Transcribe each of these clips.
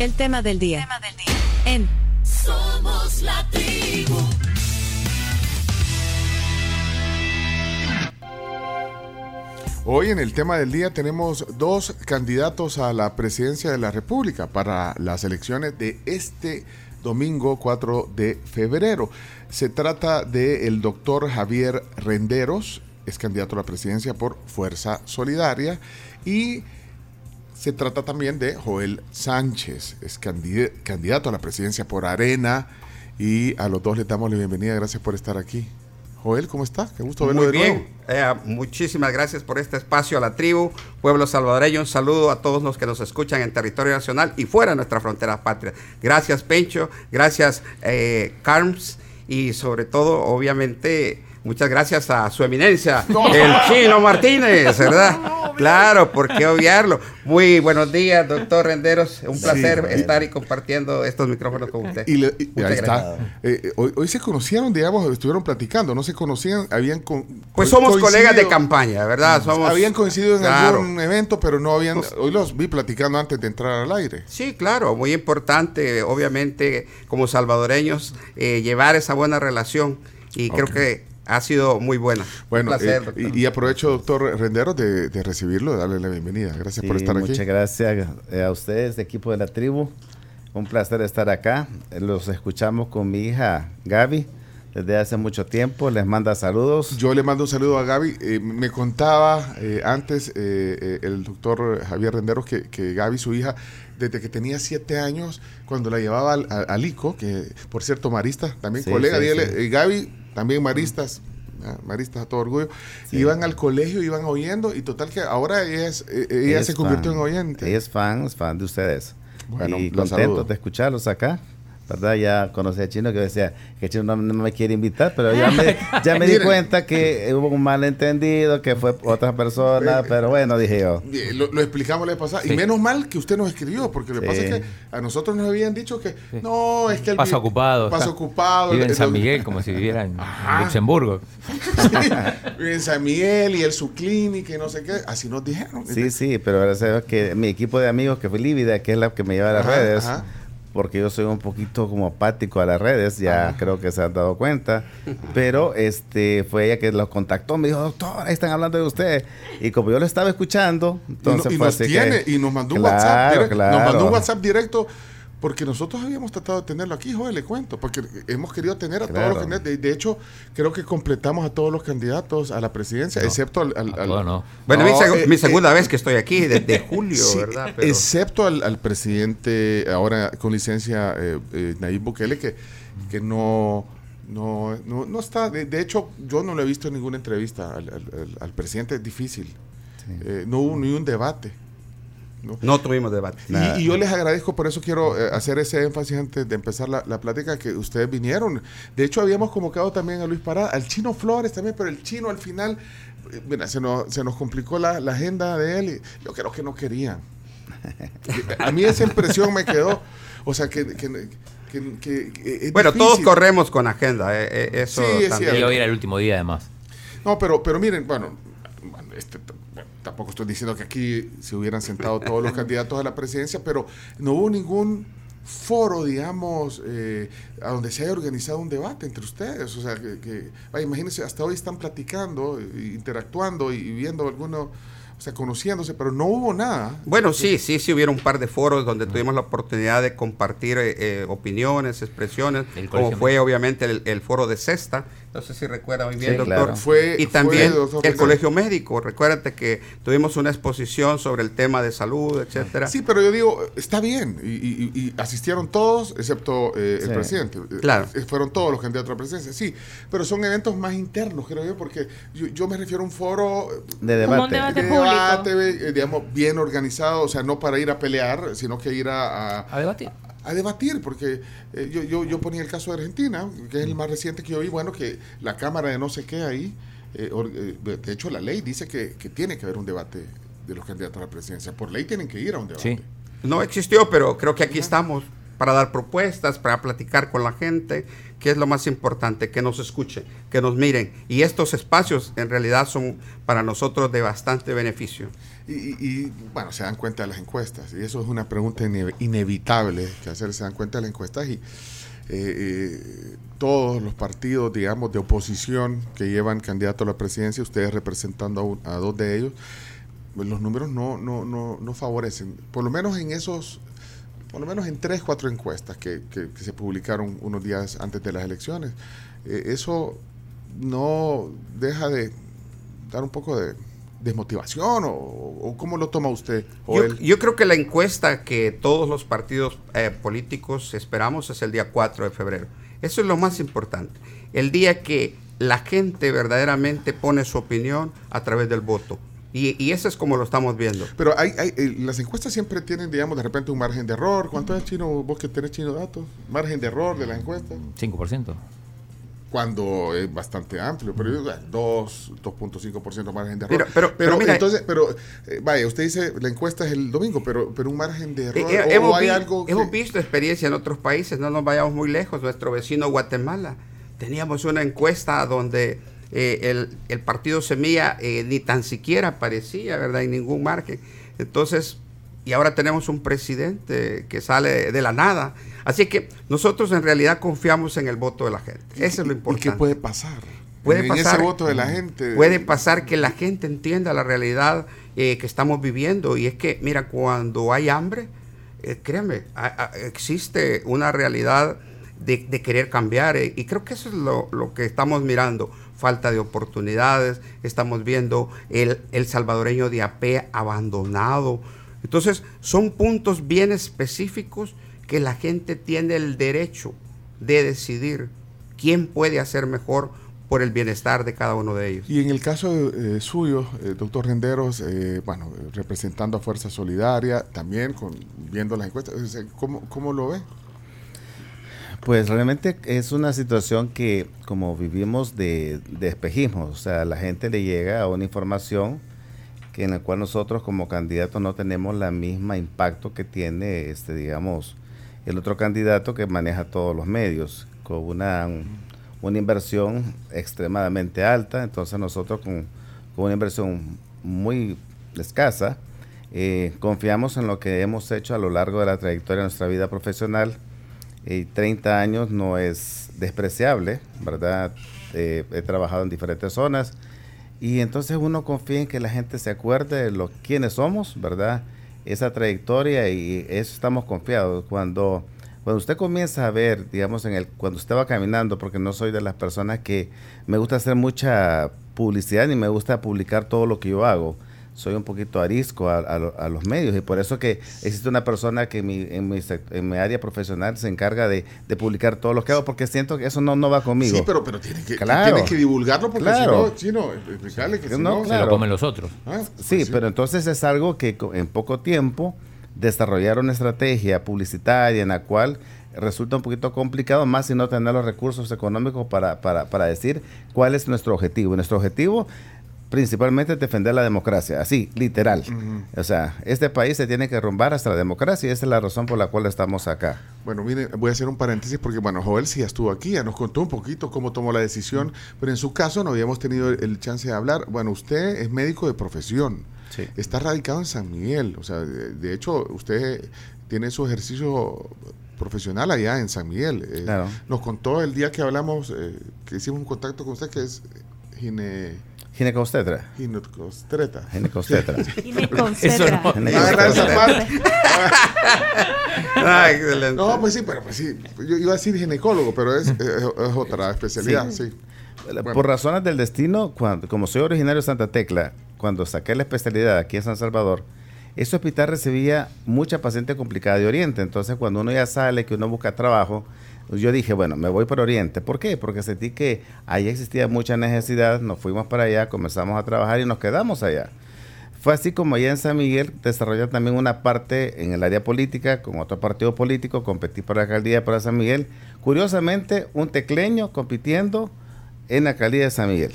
El tema del día. En Somos la tribu. Hoy en el tema del día tenemos dos candidatos a la presidencia de la República para las elecciones de este domingo 4 de febrero. Se trata del doctor Javier Renderos, es candidato a la presidencia por Fuerza Solidaria, y se trata también de Joel Sánchez, es candidato a la presidencia por Arena, y a los dos les damos la bienvenida. Gracias por estar aquí. Joel, ¿cómo está? Qué gusto verlo Muy bien. Eh, muchísimas gracias por este espacio a la tribu, pueblo salvadoreño. Un saludo a todos los que nos escuchan en territorio nacional y fuera de nuestra frontera patria. Gracias, Pencho. Gracias, eh, Carms. Y sobre todo, obviamente, Muchas gracias a su eminencia, el chino Martínez, ¿verdad? Claro, ¿por qué obviarlo? Muy buenos días, doctor Renderos. Un placer estar y compartiendo estos micrófonos con usted. Y, ahí está. Eh, hoy, se conocieron, digamos, estuvieron platicando, no se conocían, habían. Con, pues somos colegas de campaña, ¿verdad? Somos, habían coincidido en algún evento, pero no habían. Pues hoy los vi platicando antes de entrar al aire. Sí, claro, muy importante, obviamente, como salvadoreños, eh, llevar esa buena relación. Y creo que ha sido muy buena. Bueno, eh, y, aprovecho, doctor Rendero, de, recibirlo, de darle la bienvenida. Gracias por estar aquí. Muchas gracias eh, a ustedes, equipo de la tribu. Un placer estar acá. Los escuchamos con mi hija Gaby desde hace mucho tiempo. Les manda saludos. Yo le mando un saludo a Gaby. Eh, me contaba antes el doctor Javier Renderos que, que, Gaby, su hija, desde que tenía siete años, cuando la llevaba al, ICO, que por cierto, Marista, también colega, sí, Gaby también maristas, maristas a todo orgullo, iban al colegio, iban oyendo y total que ahora ella, es, eh, ella, se convirtió en oyente. Ella es fan, es fan de ustedes. Bueno, y contentos de escucharlos acá. ¿Verdad? Ya conocí a Chino que decía que Chino no, me quiere invitar, pero ya me, ya me di cuenta que hubo un malentendido, que fue otra persona, pero bueno, dije yo. Lo, explicamos la pasada. Y menos mal que usted nos escribió, porque lo que pasa es que a nosotros nos habían dicho que no, es que el pasa ocupado. Pasa ocupado. Vive en San Miguel, como si viviera en Luxemburgo. vive en San Miguel y él su clínica y no sé qué. Así nos dijeron. Sí, sí, pero ahora sabes que mi equipo de amigos, que fue Lívida, que es la que me lleva a las redes porque yo soy un poquito como apático a las redes, ya creo que se han dado cuenta, pero este fue ella que los contactó, me dijo, doctor, ahí están hablando de usted, y como yo lo estaba escuchando, entonces y, nos tiene, y nos mandó un WhatsApp, nos mandó un WhatsApp directo porque nosotros habíamos tratado de tenerlo aquí, joder, le cuento, porque hemos querido tener a todos los candidatos. De, hecho, creo que completamos a todos los candidatos a la presidencia, excepto al... no. Bueno, mi, eh, segunda eh, vez que estoy aquí, desde julio, ¿verdad? Excepto al, presidente, ahora con licencia, eh, Nayib Bukele, que, que no... No, no, está, de, hecho yo no lo he visto en ninguna entrevista al, presidente, es difícil. no hubo ni un debate. No, tuvimos debate. Y, yo les agradezco, por eso quiero eh, hacer ese énfasis antes de empezar la, plática, que ustedes vinieron. De hecho, habíamos convocado también a Luis Parada, al Chino Flores también, pero el Chino al final, eh, mira, se nos, se nos complicó la, agenda de él y yo creo que no querían. a mí esa impresión me quedó, o sea, que... bueno, todos corremos con agenda, eh, eso sí, también. Y hoy era el último día además. No, pero, pero miren, bueno, este, tampoco estoy diciendo que aquí se hubieran sentado todos los candidatos a la presidencia, pero no hubo ningún foro, digamos, eh, a donde se haya organizado un debate entre ustedes. O sea, que, imagínense, hasta hoy están platicando, eh, interactuando y, viendo algunos o sea, conociéndose, pero no hubo nada. Bueno, sí, sí, sí hubieron un par de foros donde tuvimos la oportunidad de compartir eh, opiniones, expresiones, como fue obviamente el, foro de Cesta, no sé si recuerda muy bien, doctor. Fue, y también el Colegio Médico. Recuérdate que tuvimos una exposición sobre el tema de salud, etcétera. Sí, pero yo digo, está bien. Y, asistieron todos, excepto eh, el presidente. Claro. Eh, fueron todos los candidatos a la presidencia, sí. Pero son eventos más internos, creo yo, porque yo, me refiero a un foro de debate, de debate, eh, digamos, bien organizado, o sea, no para ir a pelear, sino que ir a, a debatir a debatir, porque eh, yo, yo, yo, ponía el caso de Argentina, que es el más reciente que yo vi, bueno, que la Cámara de no sé qué ahí, eh, eh, de hecho la ley dice que, tiene que haber un debate de los candidatos a la presidencia, por ley tienen que ir a un debate. No existió, pero creo que aquí estamos. para dar propuestas, para platicar con la gente, que es lo más importante, que nos escuchen, que nos miren. Y estos espacios en realidad son para nosotros de bastante beneficio. Y, bueno, se dan cuenta de las encuestas. Y eso es una pregunta inevitable que hacer, se dan cuenta de las encuestas. Y eh, eh, todos los partidos, digamos, de oposición que llevan candidato a la presidencia, ustedes representando a, dos de ellos, pues los números no, no, no, favorecen. Por lo menos en esos, por lo menos en tres, cuatro encuestas que, se publicaron unos días antes de las elecciones. Eh, eso no deja de dar un poco de desmotivación o, cómo lo toma usted? Yo, creo que la encuesta que todos los partidos eh, políticos esperamos es el día 4 de febrero. Eso es lo más importante. El día que la gente verdaderamente pone su opinión a través del voto. Y, eso es como lo estamos viendo. Pero hay, hay, eh, las encuestas siempre tienen, digamos, de repente un margen de error. ¿Cuánto es chino? Vos que tenés chino datos. Margen de error de la encuesta. 5% cuando es bastante amplio, pero 2, 2.5% margen de error. Pero, pero, entonces, pero eh, vaya, usted dice la encuesta es el domingo, pero, pero un margen de error. Eh, hemos, hay algo hemos visto experiencia en otros países, no nos vayamos muy lejos, nuestro vecino Guatemala. Teníamos una encuesta donde eh, el, partido Semilla ni tan siquiera aparecía, ¿verdad? En ningún margen. Entonces, y ahora tenemos un presidente que sale de la nada. Así que nosotros en realidad confiamos en el voto de la gente. Eso es lo importante. ¿Y qué puede pasar? Puede pasar, ese voto de la gente. Puede pasar que la gente entienda la realidad eh, que estamos viviendo. Y es que, mira, cuando hay hambre, eh, créanme, existe una realidad de, querer cambiar. Eh, y creo que eso es lo, lo, que estamos mirando. Falta de oportunidades. Estamos viendo el, el salvadoreño de AP abandonado entonces, son puntos bien específicos que la gente tiene el derecho de decidir quién puede hacer mejor por el bienestar de cada uno de ellos. Y en el caso eh, suyo, eh, doctor Renderos, eh, bueno, representando a Fuerza Solidaria, también con, viendo las encuestas, ¿cómo, ¿cómo lo ve? Pues realmente es una situación que como vivimos de, de espejismo, o sea, la gente le llega a una información que en el cual nosotros como candidatos no tenemos la misma impacto que tiene, este, digamos, el otro candidato que maneja todos los medios, con una, una inversión extremadamente alta, entonces nosotros con, una inversión muy escasa, eh, confiamos en lo que hemos hecho a lo largo de la trayectoria de nuestra vida profesional. y 30 años no es despreciable, ¿verdad? Eh, he trabajado en diferentes zonas, y entonces uno confía en que la gente se acuerde de lo, quiénes somos, ¿verdad? Esa trayectoria y eso estamos confiados. Cuando, cuando usted comienza a ver, digamos, en el, cuando usted va caminando, porque no soy de las personas que me gusta hacer mucha publicidad ni me gusta publicar todo lo que yo hago soy un poquito arisco a, los medios y por eso que existe una persona que mi, en, mi, en mi área profesional se encarga de, publicar todo lo que hago porque siento que eso no, no va conmigo. Sí, pero, pero tiene que, que divulgarlo porque claro. si no, explicarle que si no, se lo comen los otros. Ah, sí, pues pero entonces es algo que en poco tiempo desarrollar una estrategia publicitaria en la cual resulta un poquito complicado, más si no tener los recursos económicos para, para, para decir cuál es nuestro objetivo. Nuestro objetivo principalmente defender la democracia, así, literal. O sea, este país se tiene que derrumbar hasta la democracia y esa es la razón por la cual estamos acá. Bueno, mire, voy a hacer un paréntesis porque, bueno, Joel sí estuvo aquí, ya nos contó un poquito cómo tomó la decisión, pero en su caso no habíamos tenido el chance de hablar. Bueno, usted es médico de profesión, está radicado en San Miguel, o sea, de, hecho, usted tiene su ejercicio profesional allá en San Miguel. Eh, nos contó el día que hablamos, eh, que hicimos un contacto con usted, que es gine Ginecostetra. Ginecostreta. Ginecostetra. Ginecostetra. ah, excelente. No, pues sí, pero pues sí. Yo iba a decir ginecólogo, pero es, otra especialidad, sí. Por razones del destino, cuando, como soy originario de Santa Tecla, cuando saqué la especialidad aquí en San Salvador, ese hospital recibía mucha paciente complicada de Oriente. Entonces, cuando uno ya sale, que uno busca trabajo, yo dije, bueno, me voy por Oriente. ¿Por qué? Porque sentí que ahí existía mucha necesidad, nos fuimos para allá, comenzamos a trabajar y nos quedamos allá. Fue así como allá en San Miguel desarrollé también una parte en el área política, con otro partido político, competí por la alcaldía para San Miguel. Curiosamente, un tecleño compitiendo en la alcaldía de San Miguel.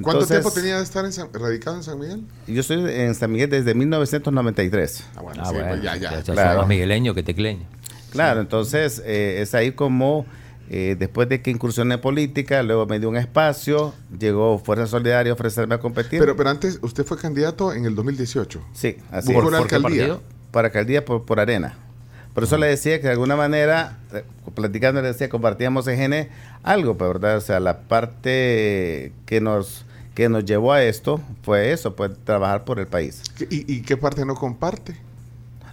¿Cuánto tiempo tenía de estar radicado en San Miguel? Yo estoy en San Miguel desde 1993. Ah, bueno, ah, sí, pues ya, ya. ya, ya claro. más migueleño que tecleño. Claro, entonces eh, es ahí como eh, después de que incursioné en política, luego me dio un espacio, llegó Fuerza Solidaria a ofrecerme a competir. Pero, pero antes, usted fue candidato en el 2018. Sí, así ¿Por, la alcaldía? Para alcaldía por, por arena. Por eso le decía que de alguna manera, eh, platicando le decía, compartíamos en GN algo, pues, ¿verdad? O sea, la parte que nos que nos llevó a esto fue eso, pues trabajar por el país. ¿Y, y qué parte no comparte?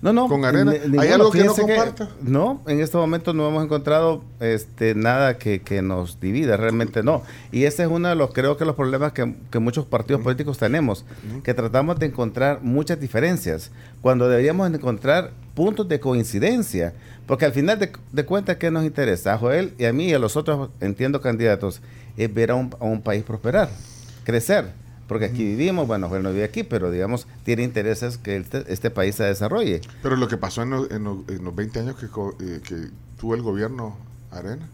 No, no. Con arena. ¿Hay algo que no comparta? no, en este momento no hemos encontrado este, nada que, nos divida, realmente no. Y ese es uno de los, creo que los problemas que, muchos partidos políticos tenemos, que tratamos de encontrar muchas diferencias, cuando deberíamos encontrar puntos de coincidencia. Porque al final de, cuentas, ¿qué nos interesa? A Joel y a mí y a los otros, entiendo, candidatos, es ver a un, a un país prosperar, crecer porque aquí vivimos, bueno, no vive aquí, pero digamos, tiene intereses que este, este país se desarrolle. Pero lo que pasó en, los 20 años que, eh, que, tuvo el gobierno Arena.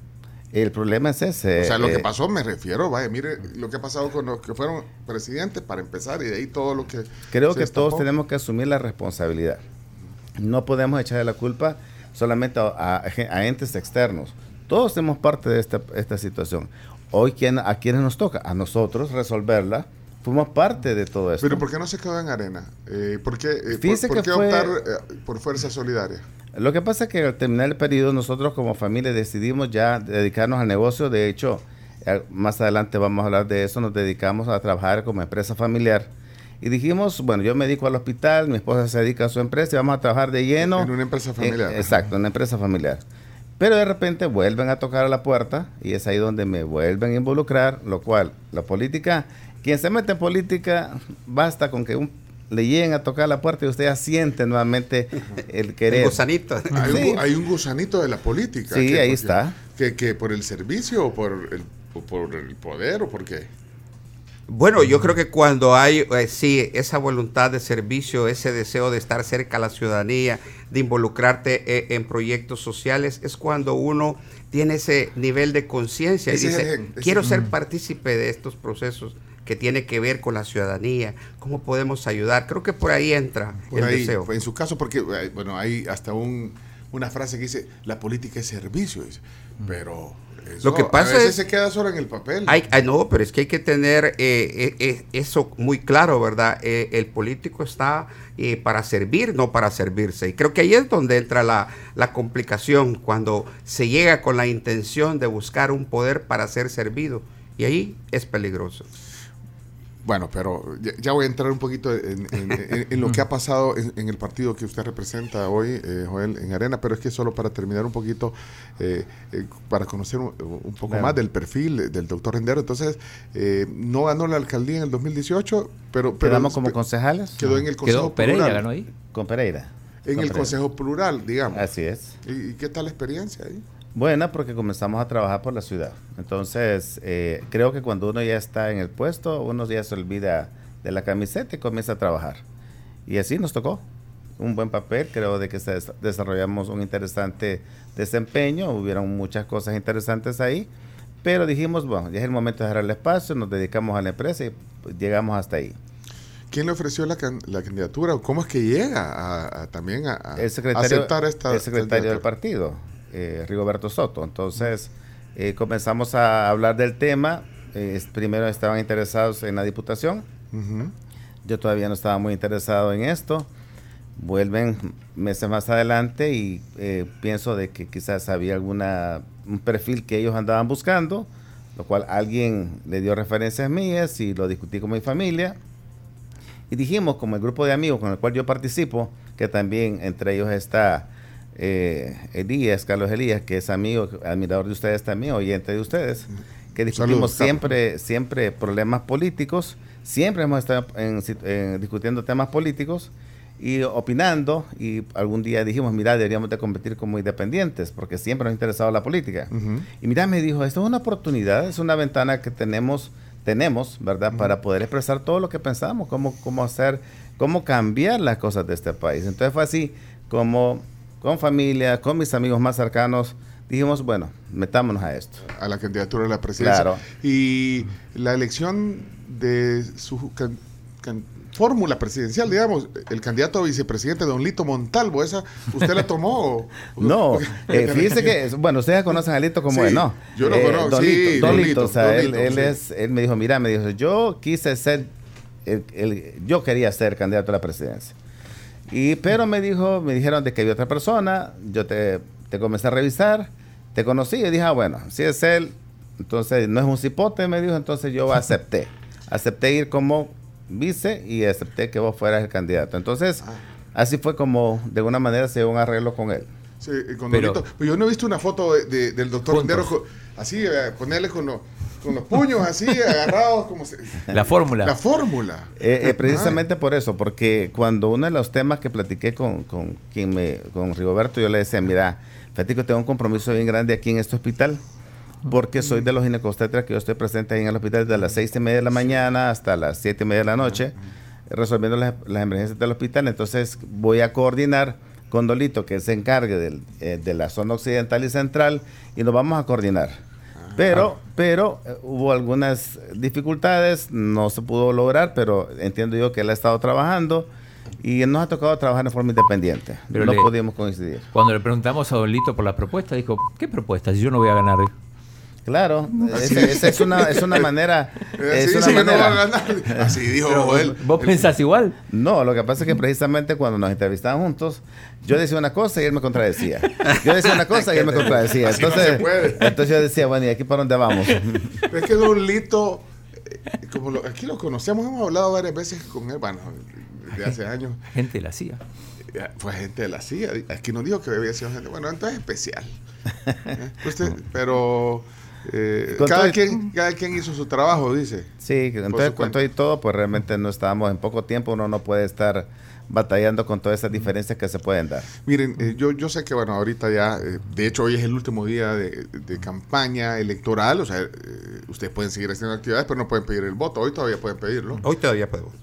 El problema es ese. O sea, lo que eh, pasó, me refiero, vaya, mire lo que ha pasado con los que fueron presidentes para empezar y de ahí todo lo que... Creo que todos tenemos que asumir la responsabilidad. No podemos echarle la culpa solamente a, a, entes externos. Todos somos parte de esta, esta situación. Hoy, ¿quién, ¿a quiénes nos toca? A nosotros resolverla fuimos parte de todo esto. Pero ¿por qué no se quedó en arena? Eh, ¿Por qué, eh, por, qué optar eh, por Fuerza Solidaria? Lo que pasa es que al terminar el periodo nosotros como familia decidimos ya dedicarnos al negocio. De hecho, más adelante vamos a hablar de eso. Nos dedicamos a trabajar como empresa familiar. Y dijimos, bueno, yo me dedico al hospital, mi esposa se dedica a su empresa y vamos a trabajar de lleno. En una empresa familiar. exacto, en una empresa familiar. Pero de repente vuelven a tocar a la puerta y es ahí donde me vuelven a involucrar, lo cual la política quien se mete en política, basta con que un, le lleguen a tocar la puerta y usted ya siente nuevamente el querer. El gusanito. Hay, un, gusanito de la política. Sí, ahí está. Que, que, por el servicio o por el, por el poder o por qué. Bueno, yo creo que cuando hay, eh, sí, esa voluntad de servicio, ese deseo de estar cerca a la ciudadanía, de involucrarte eh, en proyectos sociales, es cuando uno tiene ese nivel de conciencia y dice, quiero ser partícipe de estos procesos que tiene que ver con la ciudadanía, cómo podemos ayudar. Creo que por ahí entra el deseo. En su caso, porque, eh, bueno, hay hasta un, una frase que dice, la política es servicio, mm. pero... Eso, lo que pasa a veces es, se queda solo en el papel. Hay, no, pero es que hay que tener eh, eh, eso muy claro, ¿verdad? el político está para servir, no para servirse. Y creo que ahí es donde entra la, la complicación, cuando se llega con la intención de buscar un poder para ser servido. Y ahí es peligroso. Bueno, pero ya, voy a entrar un poquito en, lo que ha pasado en, el partido que usted representa hoy, eh, Joel, en Arena, pero es que solo para terminar un poquito, eh, eh, para conocer un, poco más del perfil del doctor Rendero. Entonces, no ganó la alcaldía en el 2018, pero... pero ¿Quedamos como concejales? Quedó en el Consejo Pereira ganó ahí. Con Pereira. En el Consejo Plural, digamos. Así es. ¿Y, qué tal la experiencia ahí? Buena porque comenzamos a trabajar por la ciudad. Entonces, eh, creo que cuando uno ya está en el puesto, uno ya se olvida de la camiseta y comienza a trabajar. Y así nos tocó. Un buen papel, creo de que desarrollamos un interesante desempeño, hubieron muchas cosas interesantes ahí, pero dijimos, bueno, ya es el momento de dejar el espacio, nos dedicamos a la empresa y pues, llegamos hasta ahí. ¿Quién le ofreció la, candidatura? ¿Cómo es que llega a, también a, aceptar esta El secretario del partido eh, Rigoberto Soto. Entonces eh, comenzamos a hablar del tema. Eh, primero estaban interesados en la diputación. Yo todavía no estaba muy interesado en esto. Vuelven meses más adelante y eh, pienso de que quizás había alguna un perfil que ellos andaban buscando, lo cual alguien le dio referencias mías y lo discutí con mi familia. Y dijimos, como el grupo de amigos con el cual yo participo, que también entre ellos está eh, Elías, Carlos Elías, que es amigo, admirador de ustedes también, oyente de ustedes, que discutimos siempre, siempre problemas políticos, siempre hemos estado discutiendo temas políticos y opinando y algún día dijimos, mira, deberíamos de competir como independientes porque siempre nos ha interesado la política. Y mira, me dijo, esto es una oportunidad, es una ventana que tenemos, tenemos, ¿verdad? Para poder expresar todo lo que pensamos, cómo, cómo hacer, cómo cambiar las cosas de este país. Entonces fue así como con familia, con mis amigos más cercanos, dijimos, bueno, metámonos a esto. A la candidatura de la presidencia. Claro. Y la elección de su fórmula presidencial, digamos, el candidato a vicepresidente, don Lito Montalvo, ¿esa usted la tomó? no, eh, fíjese que, bueno, ustedes conocen a Lito como Sí, es, ¿no? yo lo Eh, conozco, Don sí, Lito, don Don Lito, Lito, o sea, don él, Lito, él sí. es, él me dijo, mira, me dijo, yo quise ser, el- el- yo quería ser candidato a la presidencia. Y, pero me dijo, me dijeron de que había otra persona, yo te, te comencé a revisar, te conocí y dije, ah, bueno, si es él, entonces no es un cipote, me dijo, entonces yo acepté. acepté ir como vice y acepté que vos fueras el candidato. Entonces, Ah. así fue como de alguna manera se dio un arreglo con él. Sí, con Pero-. Pero yo no he visto una foto de- de- del doctor co- así, eh, ponerle con, los- con los puños así, agarrados, como se- La fórmula. La fórmula. Eh, eh, precisamente por eso, porque cuando uno de los temas que platiqué con, con quien me, con Rigoberto, yo le decía, mira, fíjate que tengo un compromiso bien grande aquí en este hospital, porque soy de los ginecobstetras que yo estoy presente ahí en el hospital desde las seis y media de la mañana hasta las siete y media de la noche, resolviendo las, las emergencias del hospital. Entonces voy a coordinar con Dolito, que se encargue del, eh, de la zona occidental y central, y nos vamos a coordinar. Pero, pero eh, hubo algunas dificultades, no se pudo lograr, pero entiendo yo que él ha estado trabajando y nos ha tocado trabajar en forma independiente. Pero no le- pudimos coincidir. Cuando le preguntamos a Don Lito por la propuesta, dijo, ¿qué propuesta? Si yo no voy a ganar. Claro, esa, esa es una es una manera es así una dice que no va a manera. ganar. Así dijo Pero, él. ¿Vos pensás igual? No, lo que pasa es que precisamente cuando nos entrevistaban juntos, yo decía una cosa y él me contradecía. Yo decía una cosa y él me contradecía. Así no Entonces, se puede. entonces yo decía, bueno, ¿y aquí para dónde vamos? Es que Don Lito, eh, como lo- aquí lo conocemos, hemos hablado varias veces con él, bueno, de hace años. Gente la hacía. Eh, Fue gente de la CIA. Aquí nos dijo que había sido gente. Bueno, entonces especial. Eh, usted- pero eh, cada, quien, cada quien hizo su trabajo, dice. Sí, entonces con todo y todo, pues realmente no estábamos en poco tiempo, uno no puede estar batallando con todas esas diferencias que se pueden dar. Miren, eh, yo, yo sé que, bueno, ahorita ya, eh, de hecho, hoy es el último día de, de campaña electoral. O sea, eh, ustedes pueden seguir haciendo actividades, pero no pueden pedir el voto. Hoy todavía pueden pedirlo. Hoy todavía podemos.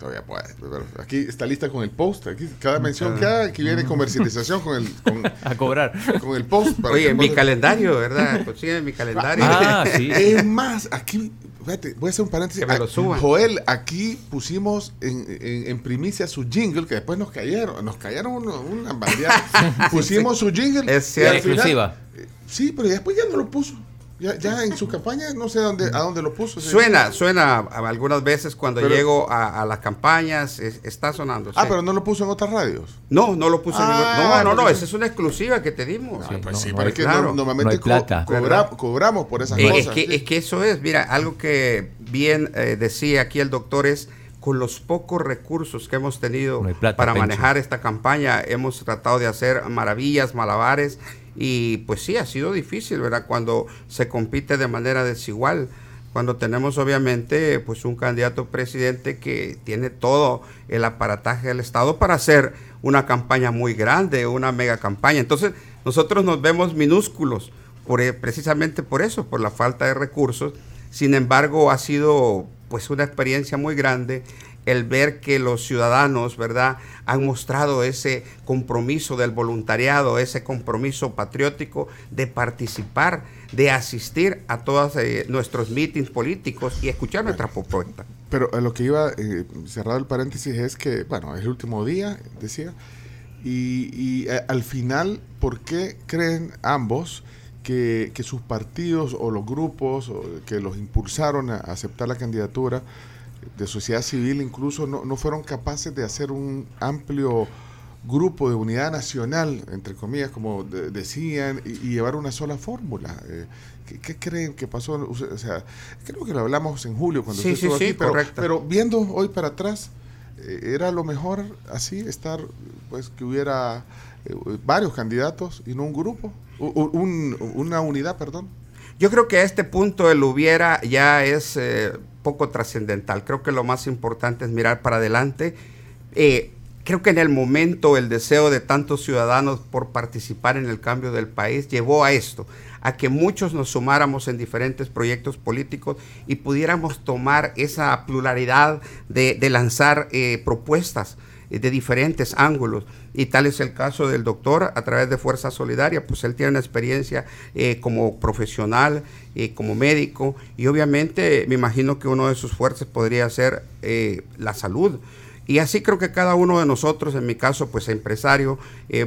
Todavía puede. pero aquí está lista con el post. Aquí, cada mención que haga, aquí viene comercialización con el, con, A cobrar. con el post. para Oye, que mi calendario, ¿verdad? Consiguen mi calendario. Ah, sí. Es más, aquí, fíjate, voy a hacer un paréntesis. Que me lo Ah, suban. Joel, aquí pusimos en, en- en primicia su jingle, que después nos cayeron, nos cayeron una, una bandeada. pusimos su jingle. Es final- Exclusiva. eh, sí, pero después ya no lo puso. Ya, ya en su campaña, no sé dónde, a dónde lo puso. Suena, suena algunas veces cuando Pero- llego a, a las campañas, es- está sonando. Ah, sí. pero no lo puso en otras radios. No, no lo puse en Ah, ningún- No, no, no, porque- esa es una exclusiva que te dimos. Ah, pues no, sí, no pero es que claro, normalmente cobramos por esas Eh, es, cosas. que, sí. es que eso es, mira, algo que bien eh, decía aquí el doctor es, con los pocos recursos que hemos tenido No hay plata, para Pencho. manejar esta campaña, hemos tratado de hacer maravillas, malabares, y pues sí, ha sido difícil, ¿verdad? Cuando se compite de manera desigual, cuando tenemos obviamente pues un candidato presidente que tiene todo el aparataje del Estado para hacer una campaña muy grande, una mega campaña. Entonces, nosotros nos vemos minúsculos eh, precisamente por eso, por la falta de recursos. Sin embargo, ha sido pues una experiencia muy grande el ver que los ciudadanos, ¿verdad?, han mostrado ese compromiso del voluntariado, ese compromiso patriótico de participar, de asistir a todos eh, nuestros mítines políticos y escuchar nuestras propuestas. Pero a lo que iba, eh, cerrado el paréntesis, es que, bueno, es el último día, decía, y, y, eh, al final, ¿por qué creen ambos que, que sus partidos o los grupos que los impulsaron a aceptar la candidatura de sociedad civil incluso no, no fueron capaces de hacer un amplio grupo de unidad nacional, entre comillas, como de- decían, y, y llevar una sola fórmula? Eh, ¿qué, qué creen que pasó? O sea, creo que lo hablamos en julio cuando Sí, usted estuvo sí, sí, aquí, pero, correcto. pero viendo hoy para atrás, eh, era lo mejor así, estar, pues que hubiera eh, varios candidatos y no un grupo, u- u- un- una unidad, perdón. Yo creo que a este punto el hubiera ya es eh, poco trascendental. Creo que lo más importante es mirar para adelante. Eh, creo que en el momento el deseo de tantos ciudadanos por participar en el cambio del país llevó a esto, a que muchos nos sumáramos en diferentes proyectos políticos y pudiéramos tomar esa pluralidad de, lanzar eh, propuestas. De diferentes ángulos. Y tal es el caso del doctor a través de Fuerza Solidaria, pues él tiene una experiencia eh, como profesional, eh, como médico, y obviamente me imagino que uno de sus fuerzas podría ser eh, la salud. Y así creo que cada uno de nosotros, en mi caso, pues empresario,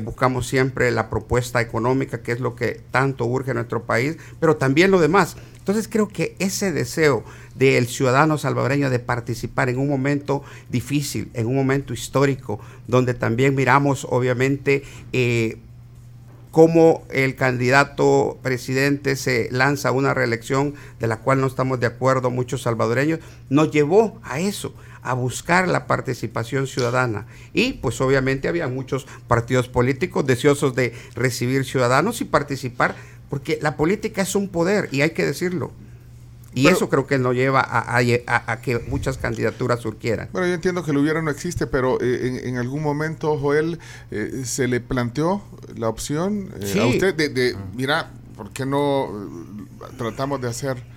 buscamos siempre la propuesta económica, que es lo que tanto urge en nuestro país, pero también lo demás. Entonces creo que ese deseo del ciudadano salvadoreño de participar en un momento difícil, en un momento histórico, donde también miramos obviamente eh, cómo el candidato presidente se lanza a una reelección de la cual no estamos de acuerdo muchos salvadoreños, nos llevó a eso, a buscar la participación ciudadana. Y pues obviamente había muchos partidos políticos deseosos de recibir ciudadanos y participar, porque la política es un poder y hay que decirlo. Y eso creo que nos lleva a, que muchas candidaturas surgieran. Bueno, yo entiendo que lo hubiera no existe, pero eh, en, algún momento, Joel, eh, se le planteó la opción eh, a usted de, mira, ¿por qué no tratamos de hacer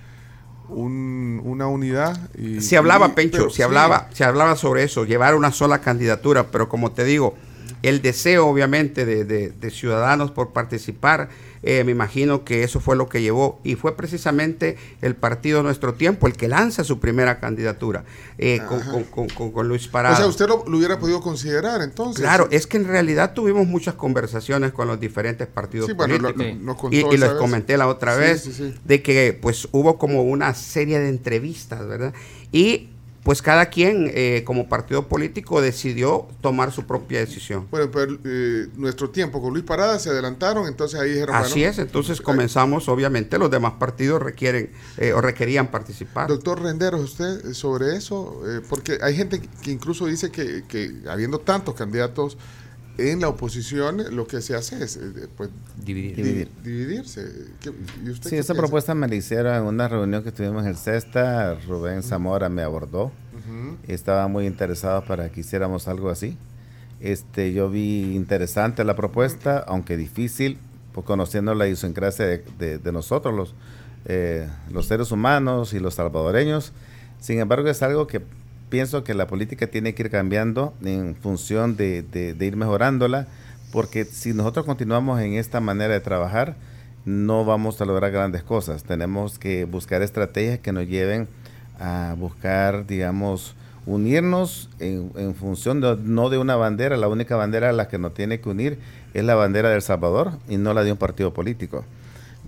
una unidad? Y, se hablaba, Pencho, se, hablaba, se hablaba sobre eso, llevar una sola candidatura, pero como te digo, el deseo obviamente de, ciudadanos por participar, eh, me imagino que eso fue lo que llevó y fue precisamente el partido Nuestro Tiempo el que lanza su primera candidatura eh, con, Luis Parado. O sea, usted lo, hubiera podido considerar entonces. Claro, es que en realidad tuvimos muchas conversaciones con los diferentes partidos políticos y, y les comenté la otra vez de que pues hubo como una serie de entrevistas, ¿verdad? Y pues cada quien eh, como partido político decidió tomar su propia decisión. Bueno, pero eh, nuestro tiempo con Luis Parada se adelantaron, entonces ahí dijeron... Así es, entonces comenzamos, obviamente los demás partidos requieren eh, o requerían participar. Doctor Renderos, usted sobre eso, porque hay gente que incluso dice que, que habiendo tantos candidatos en la oposición lo que se hace es eh, pues, Dividir. dividirse. sí, esa propuesta me la hicieron en una reunión que tuvimos en el CESTA. Rubén Zamora me abordó. Estaba muy interesado para que hiciéramos algo así. Este, yo vi interesante la propuesta, aunque difícil, pues conociendo la idiosincrasia de, de, nosotros, los, eh, los seres humanos y los salvadoreños. Sin embargo, es algo que pienso que la política tiene que ir cambiando en función de, ir mejorándola, porque si nosotros continuamos en esta manera de trabajar, no vamos a lograr grandes cosas. Tenemos que buscar estrategias que nos lleven a buscar, digamos, unirnos en, función de, no de una bandera, la única bandera a la que nos tiene que unir es la bandera del Salvador y no la de un partido político.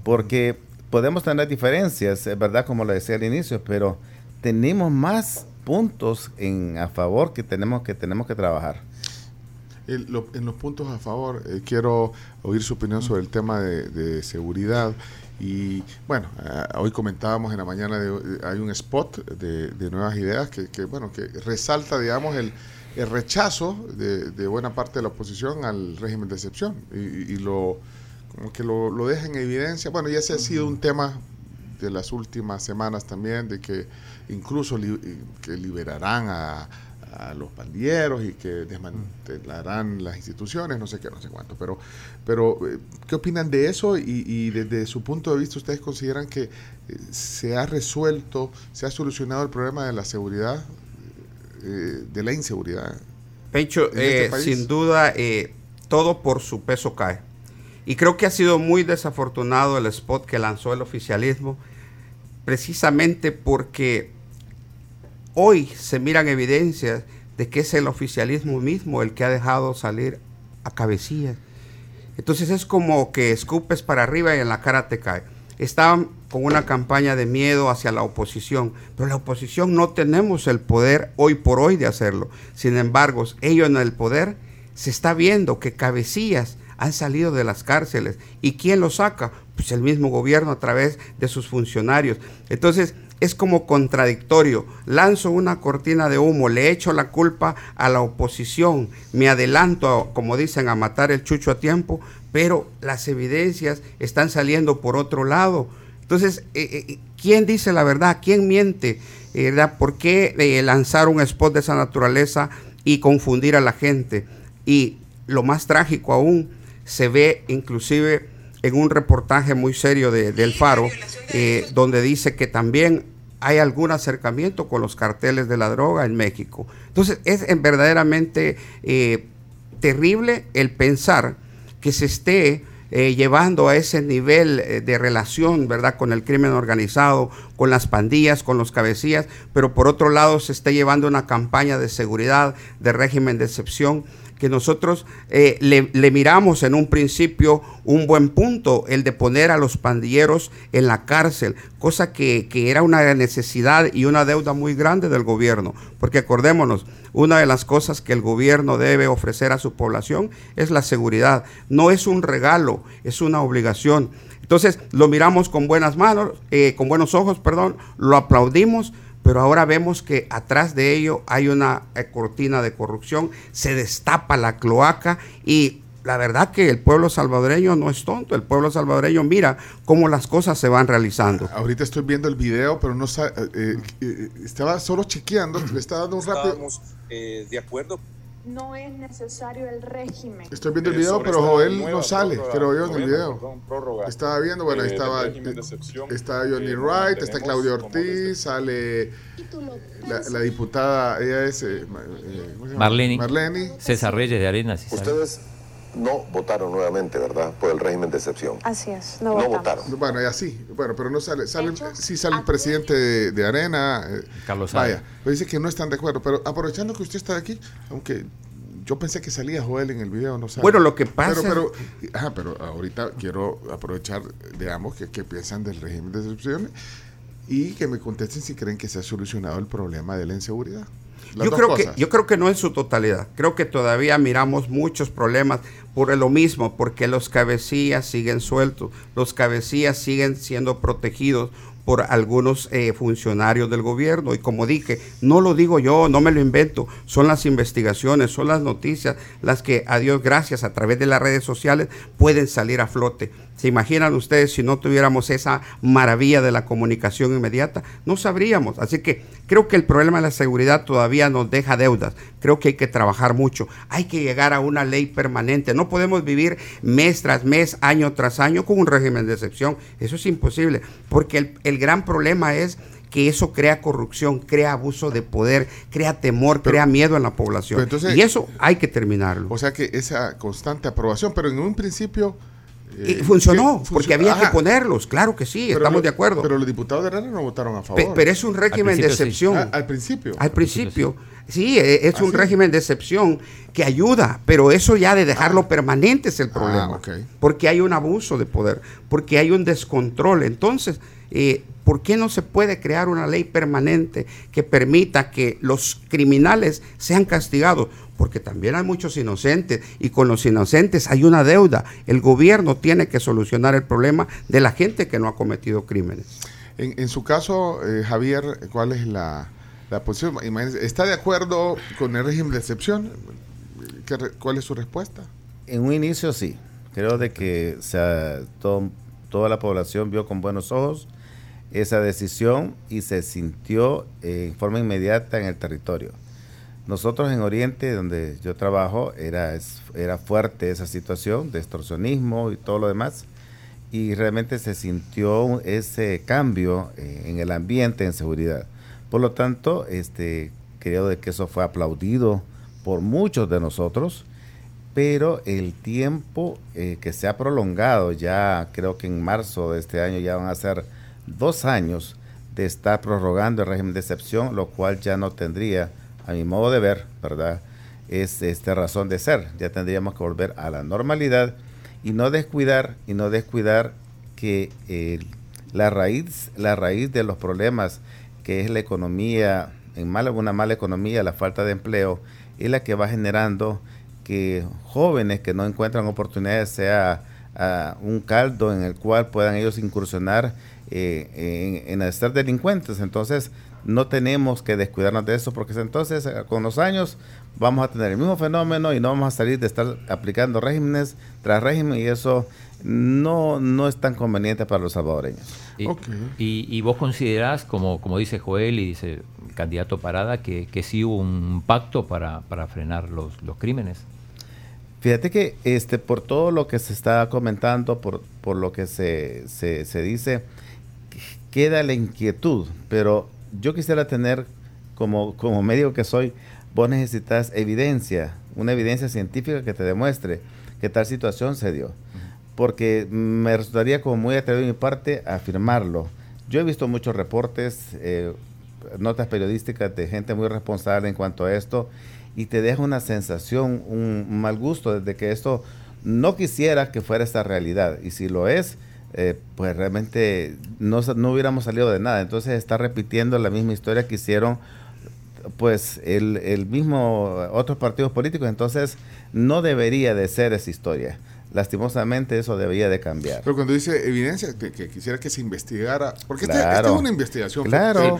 Porque podemos tener diferencias, es verdad, como lo decía al inicio, pero tenemos más puntos en, a favor que tenemos que, tenemos que trabajar. en los puntos a favor, eh, quiero oír su opinión sobre el tema de, seguridad. Y bueno, eh, hoy comentábamos en la mañana, de, eh, hay un spot de, nuevas ideas que, bueno, que resalta, digamos, el, el rechazo de, buena parte de la oposición al régimen de excepción y, lo como que lo, lo, deja en evidencia. Bueno, ya se ha sido un tema de las últimas semanas también, de que incluso que liberarán a, los pandilleros y que desmantelarán las instituciones, no sé qué, no sé cuánto. Pero, pero eh, ¿qué opinan de eso? Y, desde su punto de vista, ¿ustedes consideran que eh, se ha resuelto, se ha solucionado el problema de la seguridad, eh, de la inseguridad? Pecho, este sin duda, todo por su peso cae. Y creo que ha sido muy desafortunado el spot que lanzó el oficialismo, precisamente porque hoy se miran evidencias de que es el oficialismo mismo el que ha dejado salir a cabecillas. Entonces es como que escupes para arriba y en la cara te cae. Estaban con una campaña de miedo hacia la oposición, pero la oposición no tenemos el poder hoy por hoy de hacerlo. Sin embargo, ellos en el poder se está viendo que cabecillas han salido de las cárceles. ¿Y quién los saca? Pues el mismo gobierno a través de sus funcionarios. Entonces, es como contradictorio. Lanzo una cortina de humo, le echo la culpa a la oposición, me adelanto, como dicen, a matar el chucho a tiempo, pero las evidencias están saliendo por otro lado. Entonces, eh, eh, ¿quién dice la verdad? ¿Quién miente? Eh, ¿Por qué lanzar un spot de esa naturaleza y confundir a la gente? Y lo más trágico aún, se ve inclusive en un reportaje muy serio de, del Faro, donde dice que también hay algún acercamiento con los carteles de la droga en México. Entonces es verdaderamente eh, terrible el pensar que se esté eh, llevando a ese nivel eh, de relación, ¿verdad?, con el crimen organizado, con las pandillas, con los cabecillas, pero por otro lado se esté llevando una campaña de seguridad, de régimen de excepción, que nosotros eh, le, miramos en un principio un buen punto, el de poner a los pandilleros en la cárcel, cosa que, que, era una necesidad y una deuda muy grande del gobierno, porque acordémonos, una de las cosas que el gobierno debe ofrecer a su población es la seguridad, no es un regalo, es una obligación. Entonces lo miramos con buenas manos, eh, con buenos ojos, perdón, lo aplaudimos, pero ahora vemos que atrás de ello hay una eh, cortina de corrupción, se destapa la cloaca y la verdad que el pueblo salvadoreño no es tonto, el pueblo salvadoreño mira cómo las cosas se van realizando. Ahorita estoy viendo el video, pero no eh, eh, estaba solo chequeando, le estaba dando un rápido. de acuerdo no es necesario el régimen. Estoy viendo el video, pero Joel no sale, creo yo, en el video. estaba viendo, bueno, ahí eh, estaba, está Johnny Wright, está Claudio Ortiz, sale la, diputada, ella es eh, eh Marlene. César Reyes de Arenas. Ustedes no votaron nuevamente, ¿verdad? Por el régimen de excepción. Así es, no, votaron. Bueno, y así, bueno, pero no sale, sale sí sale el presidente de, Arena, eh, Carlos Vaya, pero dice que no están de acuerdo, pero aprovechando que usted está aquí, aunque yo pensé que salía Joel en el video, no sé. Bueno, lo que pasa... Pero, pero, pero ahorita quiero aprovechar, digamos, que, que piensan del régimen de excepción y que me contesten si creen que se ha solucionado el problema de la inseguridad yo creo, que, yo creo que no en su totalidad. Creo que todavía miramos muchos problemas por lo mismo, porque los cabecillas siguen sueltos, los cabecillas siguen siendo protegidos por algunos eh, funcionarios del gobierno. Y como dije, no lo digo yo, no me lo invento, son las investigaciones, son las noticias las que, a Dios gracias, a través de las redes sociales pueden salir a flote. ¿Se imaginan ustedes si no tuviéramos esa maravilla de la comunicación inmediata? No sabríamos. Así que creo que el problema de la seguridad todavía nos deja deudas. Creo que hay que trabajar mucho. Hay que llegar a una ley permanente. No podemos vivir mes tras mes, año tras año con un régimen de excepción. Eso es imposible. Porque el, gran problema es que eso crea corrupción, crea abuso de poder, crea temor, crea miedo en la población. y eso hay que terminarlo. O sea que esa constante aprobación, pero en un principio y funcionó, porque había que ponerlos, claro que sí, estamos de acuerdo. Pero los diputados de Arena no votaron a favor. pero es un régimen de excepción. Ah, al principio. Al principio. Sí, e, es un régimen de excepción que ayuda, pero eso ya de dejarlo ah. permanente es el problema. Ah, porque hay un abuso de poder, porque hay un descontrol. Entonces, eh, ¿por qué no se puede crear una ley permanente que permita que los criminales sean castigados? porque también hay muchos inocentes y con los inocentes hay una deuda. El gobierno tiene que solucionar el problema de la gente que no ha cometido crímenes. En, su caso, eh, Javier, ¿cuál es la, posición? ¿Está de acuerdo con el régimen de excepción? ¿Cuál es su respuesta? En un inicio sí. Creo de que toda la población vio con buenos ojos esa decisión y se sintió eh, en forma inmediata en el territorio. Nosotros en Oriente, donde yo trabajo, era, era fuerte esa situación de extorsionismo y todo lo demás. Y realmente se sintió ese cambio eh, en el ambiente en seguridad. Por lo tanto, este, creo de que eso fue aplaudido por muchos de nosotros, pero el tiempo eh, que se ha prolongado, ya creo que en marzo de este año ya van a ser dos años de estar prorrogando el régimen de excepción, lo cual ya no tendría a mi modo de ver, ¿verdad? Es esta razón de ser. Ya tendríamos que volver a la normalidad y no descuidar y no descuidar que la raíz la raíz de los problemas que es la economía en mala una mala economía la falta de empleo es la que va generando que jóvenes que no encuentran oportunidades sea ah, un caldo en el cual puedan ellos incursionar eh, en, en ser delincuentes entonces no tenemos que descuidarnos de eso porque entonces eh, con los años vamos a tener el mismo fenómeno y no vamos a salir de estar aplicando regímenes tras régimen y eso no, no es tan conveniente para los salvadoreños. Y, vos considerás, como, como dice Joel y dice el candidato Parada, que, que sí hubo un pacto para, frenar los, los crímenes? Fíjate que este, por todo lo que se está comentando, por, por lo que se, se, se dice, queda la inquietud, pero yo quisiera tener, como, como médico que soy, vos necesitas evidencia, una evidencia científica que te demuestre que tal situación se dio. Porque me resultaría como muy atrevido de mi parte afirmarlo. Yo he visto muchos reportes, eh, notas periodísticas de gente muy responsable en cuanto a esto y te deja una sensación, un mal gusto desde que esto no quisiera que fuera esta realidad. Y si lo es, eh, pues realmente no, no hubiéramos salido de nada. Entonces está repitiendo la misma historia que hicieron pues el, el mismo otros partidos políticos. Entonces no debería de ser esa historia lastimosamente eso debería de cambiar. Pero cuando dice evidencia, que, quisiera que se investigara, porque esta, es una investigación. Claro,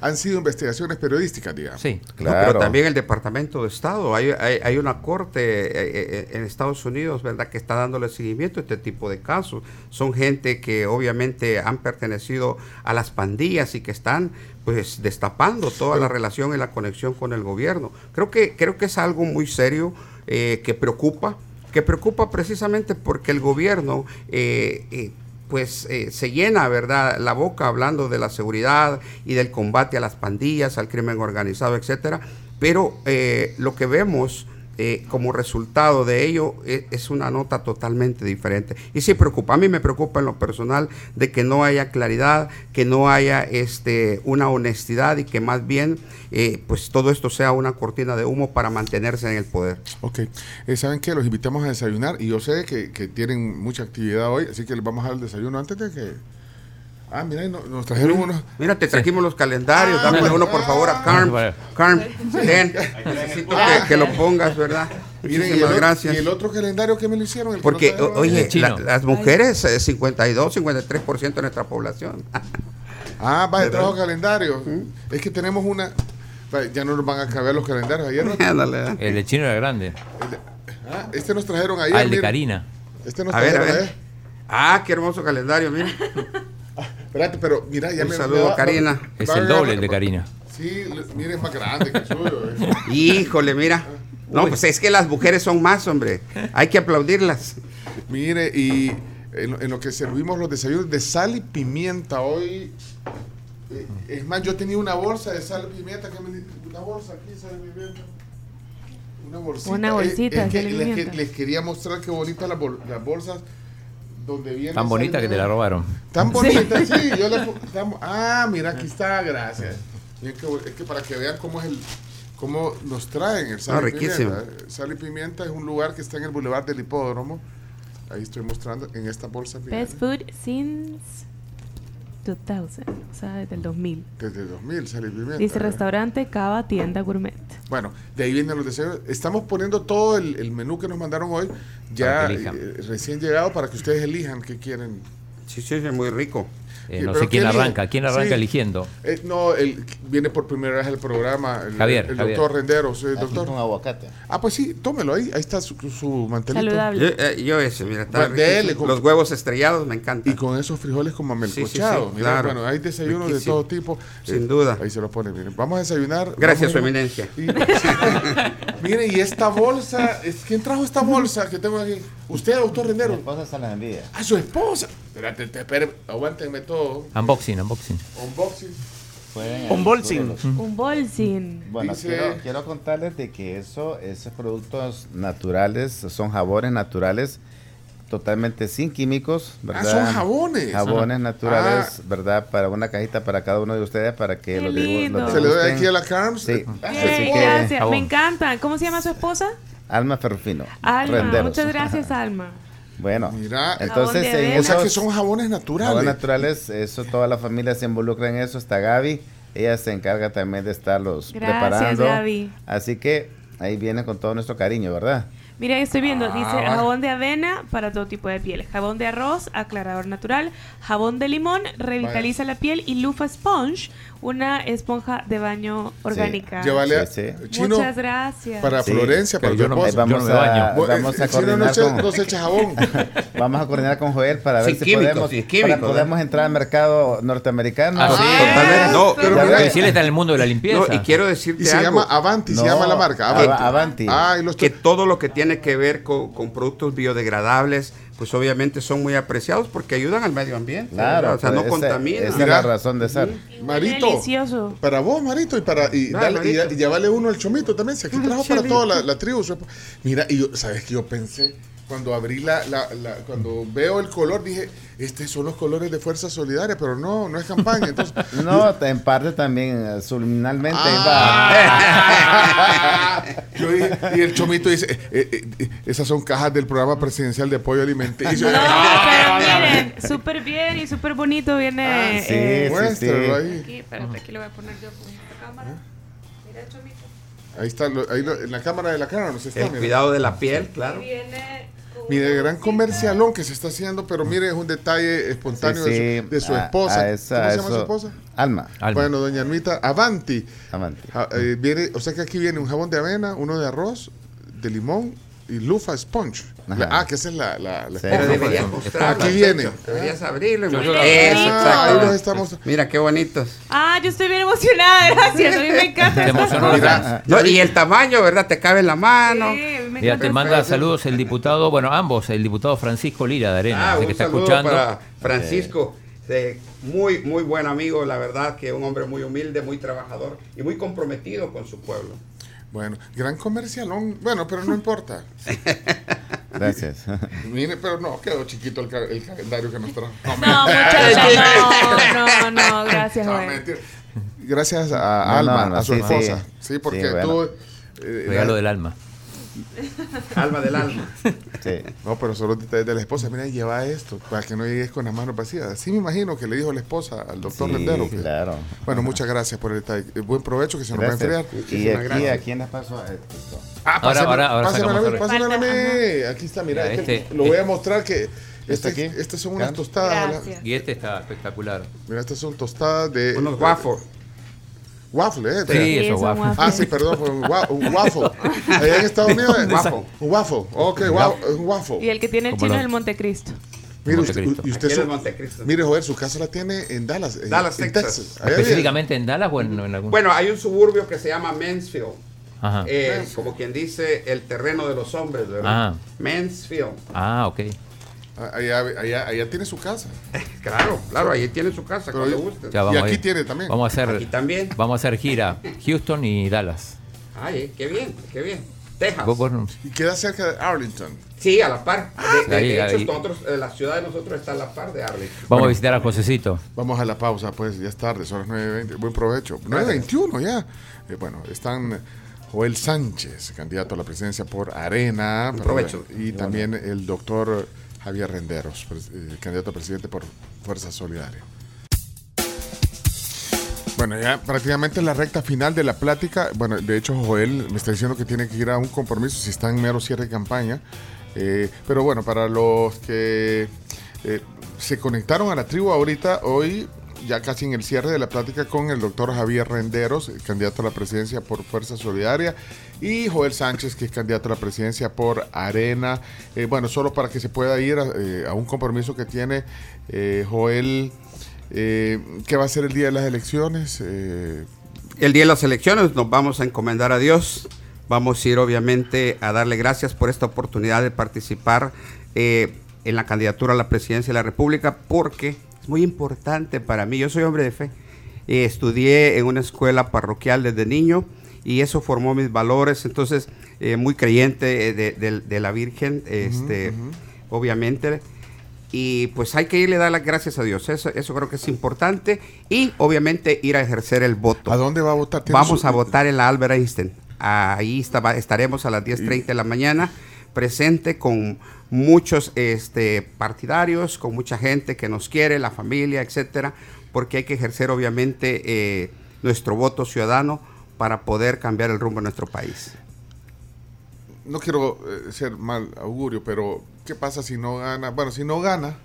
han, sido investigaciones periodísticas, digamos. Sí, claro. pero también el Departamento de Estado, hay, hay, una corte eh, eh, en Estados Unidos, ¿verdad?, que está dándole seguimiento a este tipo de casos. Son gente que obviamente han pertenecido a las pandillas y que están pues destapando toda la relación y la conexión con el gobierno. Creo que, creo que es algo muy serio eh, que preocupa que preocupa precisamente porque el gobierno eh, eh, pues eh, se llena, ¿verdad?, la boca hablando de la seguridad y del combate a las pandillas, al crimen organizado, etcétera, pero lo que vemos eh, como resultado de ello e, es una nota totalmente diferente. Y sí preocupa, a mí me preocupa en lo personal de que no haya claridad, que no haya este, una honestidad y que más bien eh, pues todo esto sea una cortina de humo para mantenerse en el poder. Ok, eh, saben que los invitamos a desayunar y yo sé que, que tienen mucha actividad hoy, así que les vamos a dar el desayuno antes de que Ah, mira, nos trajeron unos. Mira, te trajimos los calendarios. Ah, Dame uno, por favor, a Carm. Carm, ten. Necesito que, lo pongas, ¿verdad? Muchísimas gracias. ¿Y el otro calendario que me lo hicieron? Porque, oye, las mujeres, 52, eh, 53% de nuestra población. ah, va, trajo calendario. Es que tenemos una. Ya no nos van a caber los calendarios. Ayer El de chino era grande. ah, este nos trajeron ayer. Ah, el de Karina. Este nos trajeron a ver, Ah, qué hermoso calendario, mira. Espérate, pero mira, ya Un saludo, Karina. Es el doble de Karina. Sí, mire, es más grande que el suyo. Eh. Híjole, mira. No, pues es que las mujeres son más, hombre. Hay que aplaudirlas. Mire, y en, lo que servimos los desayunos de sal y pimienta hoy. Eh, es más, yo tenía una bolsa de sal y pimienta. Que me, una bolsa aquí, sal y pimienta. Una bolsita. Una bolsita. Es, que les, les, quería mostrar qué bonitas las, las bolsas Tan bonita que te la robaron. Tan bonita, sí. Yo le, ah, mira, aquí está, gracias. Es que, para que vean cómo es el cómo nos traen el sal y pimienta. Sal y pimienta es un lugar que está en el Boulevard del Hipódromo. Ahí estoy mostrando en esta bolsa. Best food since 2000, o sea, desde el 2000. Desde el 2000, sale pimienta. Dice restaurante, cava, tienda, gourmet. Bueno, de ahí vienen los deseos. Estamos poniendo todo el, menú que nos mandaron hoy, ya eh, recién llegado, para que ustedes elijan qué quieren. Sí, sí, es muy rico. Eh, no sé quién arranca, quién arranca eligiendo. Eh, no, el, viene por primera vez el programa, el, Javier, el doctor Renderos. El doctor. Un aguacate. Ah, pues sí, tómelo ahí, ahí está su, su mantelito. Saludable. Yo, ese, mira, está los huevos estrellados me encantan. Y con esos frijoles como amelcochados. Sí, claro. Bueno, hay desayunos de todo tipo. Sin duda. Ahí se los pone, miren. Vamos a desayunar. Gracias, su eminencia. miren, y esta bolsa, ¿quién trajo esta bolsa que tengo aquí? ¿Usted, doctor Renderos? Mi esposa se la envía. Ah, su esposa. Espérate, espérate, aguántenme todo. Unboxing, unboxing. Unboxing. Un bolsing. Un bolsing. Bueno, quiero, quiero, contarles de que eso, esos productos naturales, son jabones naturales, totalmente sin químicos, ¿verdad? Ah, son jabones. Jabones naturales, ah. ¿verdad? Para una cajita para cada uno de ustedes para que lo, ¿Se le doy aquí a la Carms? Sí. gracias, me encanta. ¿Cómo se llama su esposa? Alma Ferrufino. Alma, muchas gracias, Alma. Bueno, Mira, entonces o sea que son jabones naturales. Jabones naturales, eso toda la familia se involucra en eso, hasta Gaby, ella se encarga también de estarlos Gracias, preparando. Gaby. Así que ahí viene con todo nuestro cariño, ¿verdad? Mira, estoy viendo, ah, dice jabón de avena para todo tipo de piel, jabón de arroz, aclarador natural, jabón de limón, revitaliza la piel y Lufa Sponge, una esponja de baño orgánica. Muchas gracias. Para Florencia, para tu Vamos, a, vamos a coordinar con, vamos a coordinar con Joel para ver si podemos, para podemos entrar al mercado norteamericano. Ah, sí, No, pero si él está en el mundo de la limpieza. y quiero decirte y se llama Avanti, se llama la marca. Avanti. Que todo lo que tiene tiene que ver con, con productos biodegradables, pues obviamente son muy apreciados porque ayudan al medio ambiente. Claro, ¿verdad? o sea, no esa- contaminan. Esa es la razón de ser. Marito, Delicioso. para vos, Marito, y para y, Dale, dale- y- Marito. y llevarle uno al chomito también. Si aquí trajo para toda la, la tribu. Mira, y yo, ¿sabes qué yo pensé? Cuando abrí la, la, la- cuando veo el color, dije, estos son los colores de Fuerza Solidaria, pero no, no es campaña. Entonces, No, en parte también eh, subliminalmente Ah. yo dije- y el chomito dice, eh, eh, esas son cajas del programa presidencial de apoyo alimenticio. No, pero miren, súper bien y súper bonito viene. Ah, sí, eh, sí, Muéstralo sí. ahí. Aquí, espérate, aquí lo voy a poner yo con esta cámara. Mira, chomito. Ahí está, lo- ahí lo- en la cámara de la cámara nos está. El mira. cuidado de la piel, claro. Viene Mire, gran comercialón que se está haciendo, pero mire, es un detalle espontáneo Sí, de, su, de su a- esposa. a esa- ¿Cómo se llama su esposa? Alma. Alma. Bueno, doña Anita, Avanti. Avante. Ja- eh, viene, o sea que aquí viene un jabón de avena, uno de arroz, de limón y lufa sponge. La- ah, que esa es la, la, la Sí. Pero esponja. deberías Aquí viene. Deberías abrirlo. y Yo- Eso, Ah, exacto. ahí los estamos. Mira qué bonitos. Ah, yo estoy bien emocionada, gracias. A mí me encanta. Te emocionó. Mira, No, y el tamaño, ¿verdad? Te cabe en la mano. Sí, me Ya encanta te manda saludos el diputado, bueno, ambos, el diputado Francisco Lira de Arena, Ah, que está escuchando. para Francisco. eh, muy, muy buen amigo, la verdad, que un hombre muy humilde, muy trabajador y muy comprometido con su pueblo. Bueno, gran comercialón. Bueno, pero no importa. Gracias. Mire, pero no, quedó chiquito el, ca- el calendario que nos trajo. No, No, muchachos, no, no, no, gracias, No. Gracias a No, Alma, no, a su sí, esposa. sí. Sí, porque Sí, bueno. tú. eh, Regalo del alma. Alma del alma. Sí. No, pero solo detalles de la esposa. Mira, lleva esto para que no llegues con las manos vacías. Sí, me imagino que le dijo la esposa al doctor Sí, Rendero. que- claro. Bueno, muchas gracias por el detalle. Eh, Buen provecho que se nos va a enfriar. Y aquí. ¿a quién les paso? a esto? Ah, Ahora- ahora- ahora pásamela a mí, a. Falta, Aquí está, mira. Mira, este- este- lo voy a mostrar que ¿Este este, aquí? estas son unas tostadas. Gracias. Y este está espectacular. Mira, estas son tostadas de. Unos waffles. Waffle, ¿eh? Sí, Sí, eso, waffles. Ah, sí, perdón, fue un, wa- un waffle. Allá en Estados Unidos. Un waffle. Un waffle. Ok, wa- un waffle. Y el que tiene el chino es el Montecristo. Mire, usted, usted su- mire, joder, su casa la tiene en Dallas, en, Dallas, en Texas. Viene. Específicamente en Dallas o en, en algún. Bueno, hay un suburbio que se llama Mansfield. Ajá. Eh, como quien dice, el terreno de los hombres, ¿verdad? Ah. Mansfield. Ah, ok. Allá, allá, allá tiene su casa. Claro, claro, ahí tiene su casa, Pero cuando guste. Ya vamos aquí tiene también. Vamos a hacer, Aquí también. vamos a hacer gira Houston y Dallas. Ay, qué bien, qué bien. Texas. Y queda cerca de Arlington. Sí, a la par. De, de- Ahí, de hecho, nosotros, eh, la ciudad de nosotros está a la par de Arlington. vamos a visitar a Josecito. Vamos a la pausa, pues ya es tarde, son las 9.20. Buen provecho. 9.21 ya. Eh, bueno, están Joel Sánchez, candidato a la presidencia por Arena. Buen provecho. Y también el doctor Javier Renderos, eh, candidato a presidente por Fuerza Solidaria. Bueno, ya prácticamente en la recta final de la plática. Bueno, de hecho, Joel me está diciendo que tiene que ir a un compromiso si está en mero cierre de campaña. Eh, pero bueno, para los que eh, se conectaron a la tribu ahorita, hoy, ya casi en el cierre de la plática con el doctor Javier Renderos, eh, candidato a la presidencia por Fuerza Solidaria, y Joel Sánchez, que es candidato a la presidencia por Arena. Eh, bueno, solo para que se pueda ir a, eh, un compromiso que tiene Joel. ¿Qué va a ser el día de las elecciones? El día de las elecciones nos vamos a encomendar a Dios. Vamos a ir obviamente a darle gracias por esta oportunidad de participar en la candidatura a la presidencia de la República porque es muy importante para mí. Yo soy hombre de fe. Eh, estudié en una escuela parroquial desde niño y eso formó mis valores. Entonces, eh, muy creyente eh, de, de- de la Virgen, este, obviamente. Y pues hay que irle a dar las gracias a Dios. Eso, eso creo que es importante. Y obviamente ir a ejercer el voto. ¿A dónde va a votar? ¿Tiene Vamos su- a votar en la Albert Einstein. Ahí estaba- estaremos a las 10.30 de la mañana, presente con muchos este, partidarios, con mucha gente que nos quiere, la familia, etcétera, porque hay que ejercer obviamente eh, nuestro voto ciudadano para poder cambiar el rumbo de nuestro país. No quiero eh, ser mal augurio, pero ¿qué pasa si no gana? Bueno, si no gana,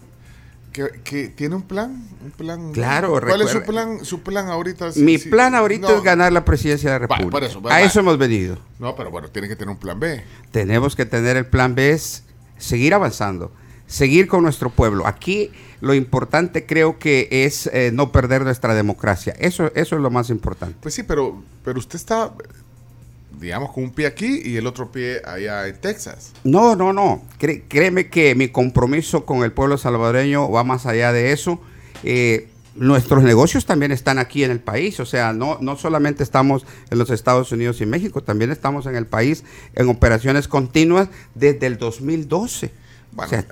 ¿que, que tiene un plan? ¿Un plan? Claro, ¿Cuál es su plan, su plan ahorita? Si- Mi si- plan ahorita no, es ganar la presidencia de la República. por eso, va, a eso hemos venido. No, pero bueno, tiene que tener un plan B. tenemos que tener el plan B, es seguir avanzando, seguir con nuestro pueblo. Aquí lo importante creo que es eh, no perder nuestra democracia. Eso, eso es lo más importante. Pues sí, pero, pero usted está digamos, con un pie aquí y el otro pie allá en Texas. No, no, no. créeme que mi compromiso con el pueblo salvadoreño va más allá de eso. Eh, nuestros negocios también están aquí en el país, o sea, no, no solamente estamos en los Estados Unidos y México, también estamos en el país en operaciones continuas desde el 2012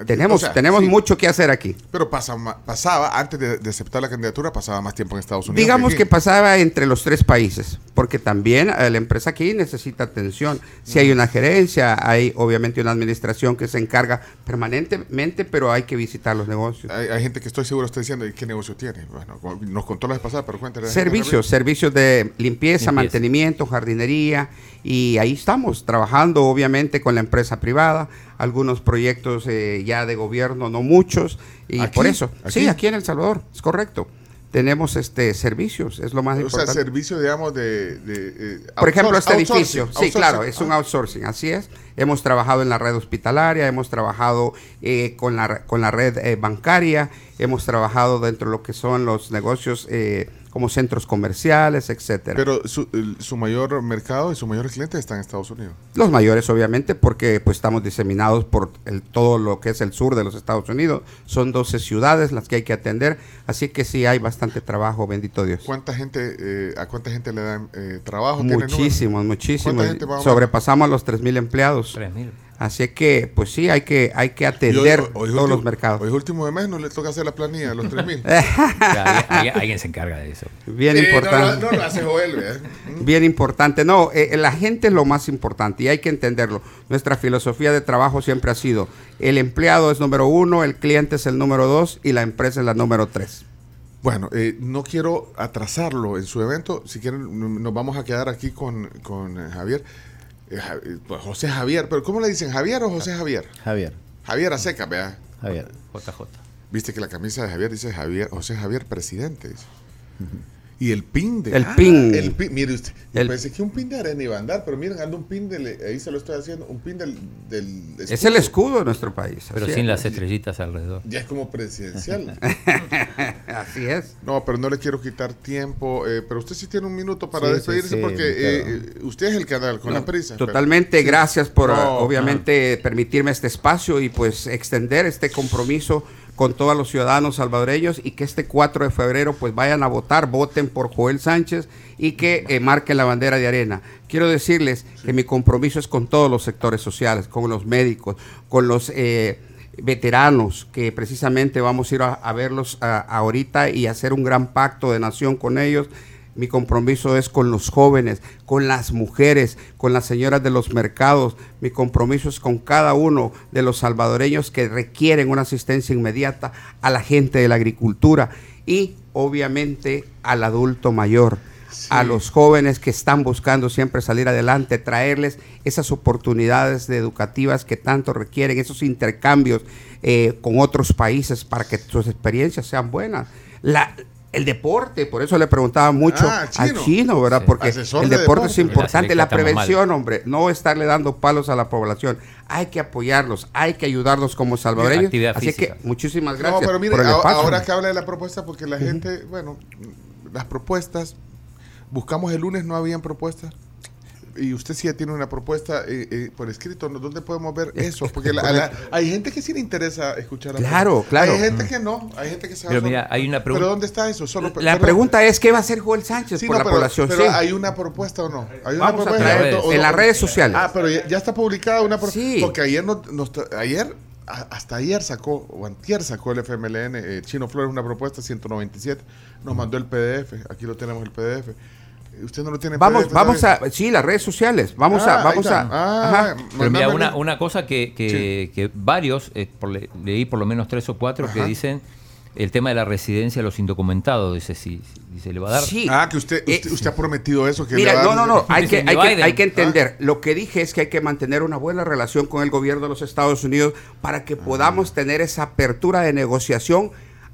tenemos, tenemos mucho que hacer aquí. Pero pasaba, antes de, aceptar la candidatura, pasaba más tiempo en Estados Unidos. Digamos que, pasaba entre los tres países, porque también eh, la empresa aquí necesita atención. Si hay una gerencia, hay obviamente una administración que se encarga permanentemente, pero hay que visitar los negocios. Hay, gente que estoy seguro está diciendo, ¿qué negocio tiene? Bueno, nos contó la vez pasada, pero cuéntale. Servicios, servicios de limpieza, mantenimiento, jardinería, y ahí estamos trabajando obviamente con la empresa privada algunos proyectos eh, ya de gobierno, no muchos, y por eso, sí, aquí en El Salvador, es correcto. Tenemos este servicios, es lo más importante. O sea, servicio, digamos, de... Eh, por ejemplo, este edificio, sí, claro, es un ah. outsourcing, así es. Hemos trabajado en la red hospitalaria, hemos trabajado eh, con, la, con la red bancaria, hemos trabajado dentro de lo que son los negocios como centros comerciales, etcétera. Pero su, su, mayor mercado y su mayor cliente están en Estados Unidos. Los mayores, obviamente, porque pues estamos diseminados por el, todo lo que es el sur de los Estados Unidos. Son 12 ciudades las que hay que atender, así que sí hay bastante trabajo, bendito Dios. ¿Cuánta gente, eh, a cuánta gente le dan eh, trabajo? Muchísimos, muchísimos. Sobrepasamos a los 3.000 empleados. 3.000. Así que, pues sí, hay que, hay que atender todos los mercados. Hoy último de mes no le toca hacer la planilla los 3000. alguien, se encarga de eso. Bien importante. No, no, lo hace Joel, Bien importante. No, eh, la gente es lo más importante y hay que entenderlo. Nuestra filosofía de trabajo siempre ha sido: el empleado es número uno, el cliente es el número dos y la empresa es la número tres. Bueno, eh, no quiero atrasarlo en su evento. Si quieren, nos vamos a quedar aquí con, con eh, Javier. Eh, eh, pues José Javier, pero ¿cómo le dicen? ¿Javier o José Javier? Javier. Javier Aseca, vea. Javier. JJ. Viste que la camisa de Javier dice Javier, José Javier presidente. Y el pin de. El pin. El pin. Mire usted. pensé que un pin de arena iba a andar, pero miren, anda un pin del. Ahí se lo estoy haciendo. Un pin del. es el escudo de nuestro país. Pero sin las estrellitas alrededor. Ya es como presidencial. así es. No, pero no le quiero quitar tiempo. Eh, pero usted sí tiene un minuto para despedirse porque eh, usted es el canal con la prisa. Totalmente. Gracias por, obviamente, permitirme este espacio y pues extender este compromiso con todos los ciudadanos salvadoreños y que este 4 de febrero pues vayan a votar, voten por Joel Sánchez y que eh, marquen la bandera de arena. Quiero decirles que mi compromiso es con todos los sectores sociales, con los médicos, con los eh, veteranos, que precisamente vamos a ir a, verlos ahorita y hacer un gran pacto de nación con ellos mi compromiso es con los jóvenes, con las mujeres, con las señoras de los mercados. Mi compromiso es con cada uno de los salvadoreños que requieren una asistencia inmediata a la gente de la agricultura y obviamente al adulto mayor. a los jóvenes que están buscando siempre salir adelante, traerles esas oportunidades educativas que tanto requieren, esos intercambios eh, con otros países para que sus experiencias sean buenas. La, el deporte, por eso le preguntaba mucho ah, al chino, ¿verdad? Porque el deporte, es importante, la, prevención, hombre, no estarle dando palos a la población. Hay que apoyarlos, hay que ayudarlos como salvadoreños. Así que muchísimas gracias. No, pero mire, ahora que habla de la propuesta, porque la gente, bueno, las propuestas, buscamos el lunes, no habían propuestas y usted sí ya tiene una propuesta eh, eh, por escrito, ¿dónde podemos ver eso? Porque hay gente que sí le interesa escuchar. Claro, claro. Hay gente que no, hay gente que sabe. Pero mira, hay una pregunta. ¿Pero dónde está eso? Solo, la pregunta es, ¿qué va a hacer Joel Sánchez por la población? Pero hay una propuesta o no? ¿Hay una Vamos propuesta? A traer, en las redes sociales. Ah, pero ya, está publicada una propuesta. Sí. Porque ayer, no, ayer hasta ayer sacó, o antier sacó el FMLN, eh, Chino Flores, una propuesta 197, nos mandó el PDF, aquí lo tenemos el PDF. Usted no lo tiene. Vamos, vamos a, sí, las redes sociales. Vamos a, ah, vamos a. Ah, Pero mira, una, una cosa que, que, varios, eh, leí por lo menos tres o cuatro que dicen el tema de la residencia de los indocumentados. Dice, si, dice, le va a dar. Sí. Ah, que usted, usted, usted ha prometido eso. Que mira, no, no, no. Hay que, hay, que, hay que entender. Lo que dije es que hay que mantener una buena relación con el gobierno de los Estados Unidos para que podamos tener esa apertura de negociación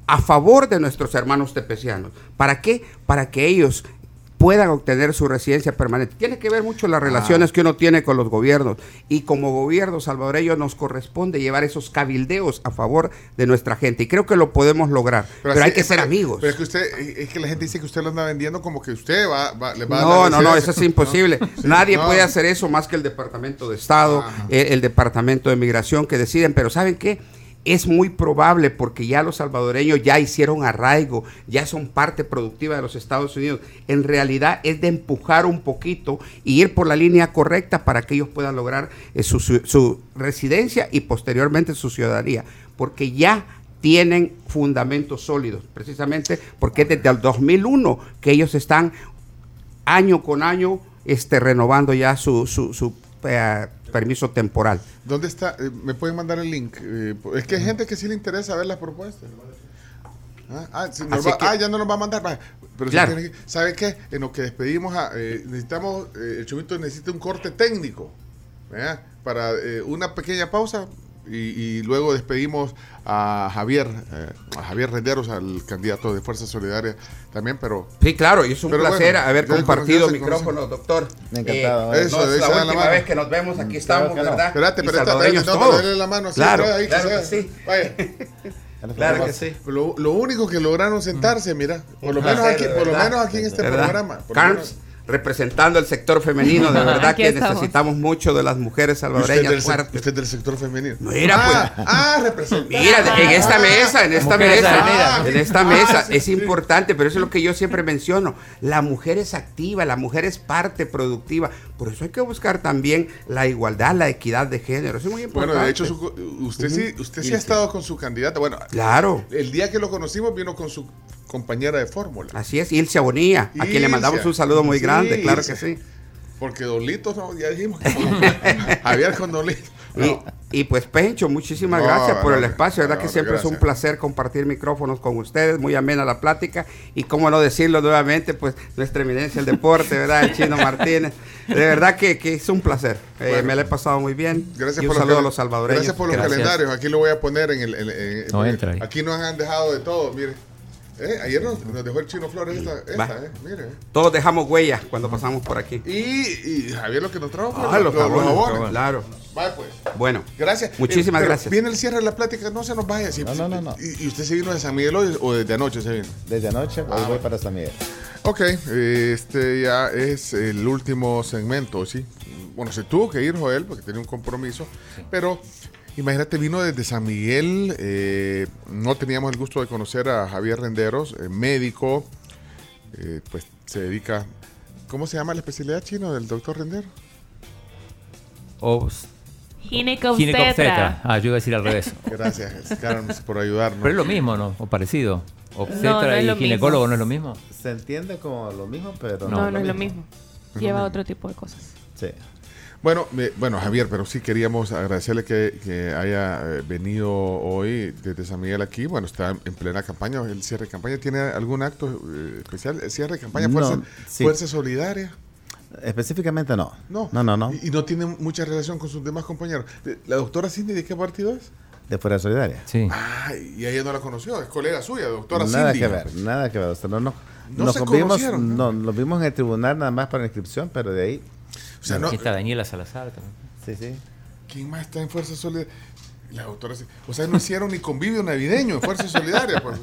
a favor de nuestros hermanos tepecianos. ¿Para qué? Para que ellos puedan obtener su residencia permanente. Tiene que ver mucho las relaciones que uno tiene con los gobiernos y como gobierno salvadoreño nos corresponde llevar esos cabildeos a favor de nuestra gente y creo que lo podemos lograr, pero, hay que ser amigos. Pero es que usted, es que la gente dice que usted lo anda vendiendo como que usted va, va, le va no, a No, no, eso es imposible. Nadie puede hacer eso más que el Departamento de Estado, el, el Departamento de Migración que deciden, pero ¿saben qué? Es muy probable porque ya los salvadoreños ya hicieron arraigo, ya son parte productiva de los Estados Unidos. En realidad es de empujar un poquito y ir por la línea correcta para que ellos puedan lograr eh, su, residencia y posteriormente su ciudadanía, porque ya tienen fundamentos sólidos, precisamente porque es desde el 2001 que ellos están año con año este, renovando ya su, su, eh, permiso temporal. ¿Dónde está? Eh, ¿Me pueden mandar el link? Eh, es que hay gente que sí le interesa ver las propuestas. Ah, ah, ah ya no nos va a mandar. Pero ¿sabe qué? En lo que despedimos, eh, necesitamos, el chumito necesita un corte técnico. Para una pequeña pausa, y, luego despedimos a Javier, eh, a Javier Renderos, al candidato de Fuerza Solidaria también, pero... Sí, claro, y es un placer haber compartido micrófono, doctor. Encantado. Eh, eso, es la última vez que nos vemos, aquí estamos, ¿verdad? Espérate, pero no, dale la mano. Claro, claro que sí. Vaya. Claro que sí. Lo, lo, único que lograron sentarse, mira, por lo menos aquí, por lo menos aquí en este programa. Carms, representando el sector femenino, de verdad que necesitamos mucho de las mujeres salvadoreñas usted. Usted del sector femenino. Mira, ah, pues. Ah, representante. Mira, en esta mesa, en esta mesa, en esta mesa, es importante, pero eso es lo que yo siempre menciono. La mujer es activa, la mujer es parte productiva. Por eso hay que buscar también la igualdad, la equidad de género. Eso es muy importante. Bueno, de hecho, usted sí, usted sí ha estado con su candidata. Bueno, claro. El día que lo conocimos vino con su compañera de fórmula. Así es, Ilse Bonilla, a quien le mandamos un saludo muy grande, claro que sí. Porque Dolito, no, ya dijimos que Javier con Dolito. Y, pues Pencho, muchísimas gracias por el espacio, verdad que siempre es un placer compartir micrófonos con ustedes, muy amena la plática y cómo no decirlo nuevamente, pues nuestra eminencia el deporte, ¿verdad? El chino Martínez, de verdad que, es un placer, eh, me lo he pasado muy bien. Gracias y un por saludo a los salvadoreños. Gracias por los calendarios, aquí lo voy a poner en el... no entra Aquí nos han dejado de todo, mire. Eh, ayer nos, dejó el Chino Flores esta, esta eh, mire. Todos dejamos huellas cuando pasamos por aquí. Y, Javier lo que nos trajo ah, los, jabones. Claro. Vale, pues. Bueno. Gracias. Muchísimas gracias. Viene el cierre de la plática, no se nos vaya. no, no, no, no. ¿Y, usted se vino de San Miguel hoy o desde anoche se vino? Desde anoche, hoy ah, voy para San Miguel. Ok, este ya es el último segmento, ¿sí? Bueno, se tuvo que ir Joel porque tenía un compromiso, pero Imagínate, vino desde San Miguel, eh, no teníamos el gusto de conocer a Javier Renderos, eh, médico, eh, pues se dedica, ¿cómo se llama la especialidad chino del doctor Rendero? Ginecobstetra. Ah, yo iba a decir al revés. Gracias, Carmen, por ayudarnos. Pero es lo mismo, ¿no? O parecido. Obstetra y ginecólogo no es lo mismo. Se entiende como lo mismo, pero no, no, no es lo mismo. Lleva otro tipo de cosas. Sí. Bueno, bueno, Javier, pero sí queríamos agradecerle que, haya eh, venido hoy desde San Miguel aquí. Bueno, está en plena campaña, el cierre de campaña. ¿Tiene algún acto eh, especial? ¿El cierre de campaña? ¿Fuerza, Fuerza Solidaria? Específicamente no. No, no, no. no. ¿Y, no tiene mucha relación con sus demás compañeros? ¿La doctora Cindy de qué partido es? De Fuerza Solidaria. Sí. Ah, y ella no la conoció, es colega suya, doctora nada Cindy. Nada que ver, nada que ver. no, no. ¿No nos vimos, no, nos vimos en el tribunal nada más para la inscripción, pero de ahí o sea, Aquí está Daniela Salazar también. Sí, sí. ¿Quién más está en Fuerza Solidaria? La doctora, o sea, no hicieron ni convivio navideño en Fuerza Solidaria. Pues.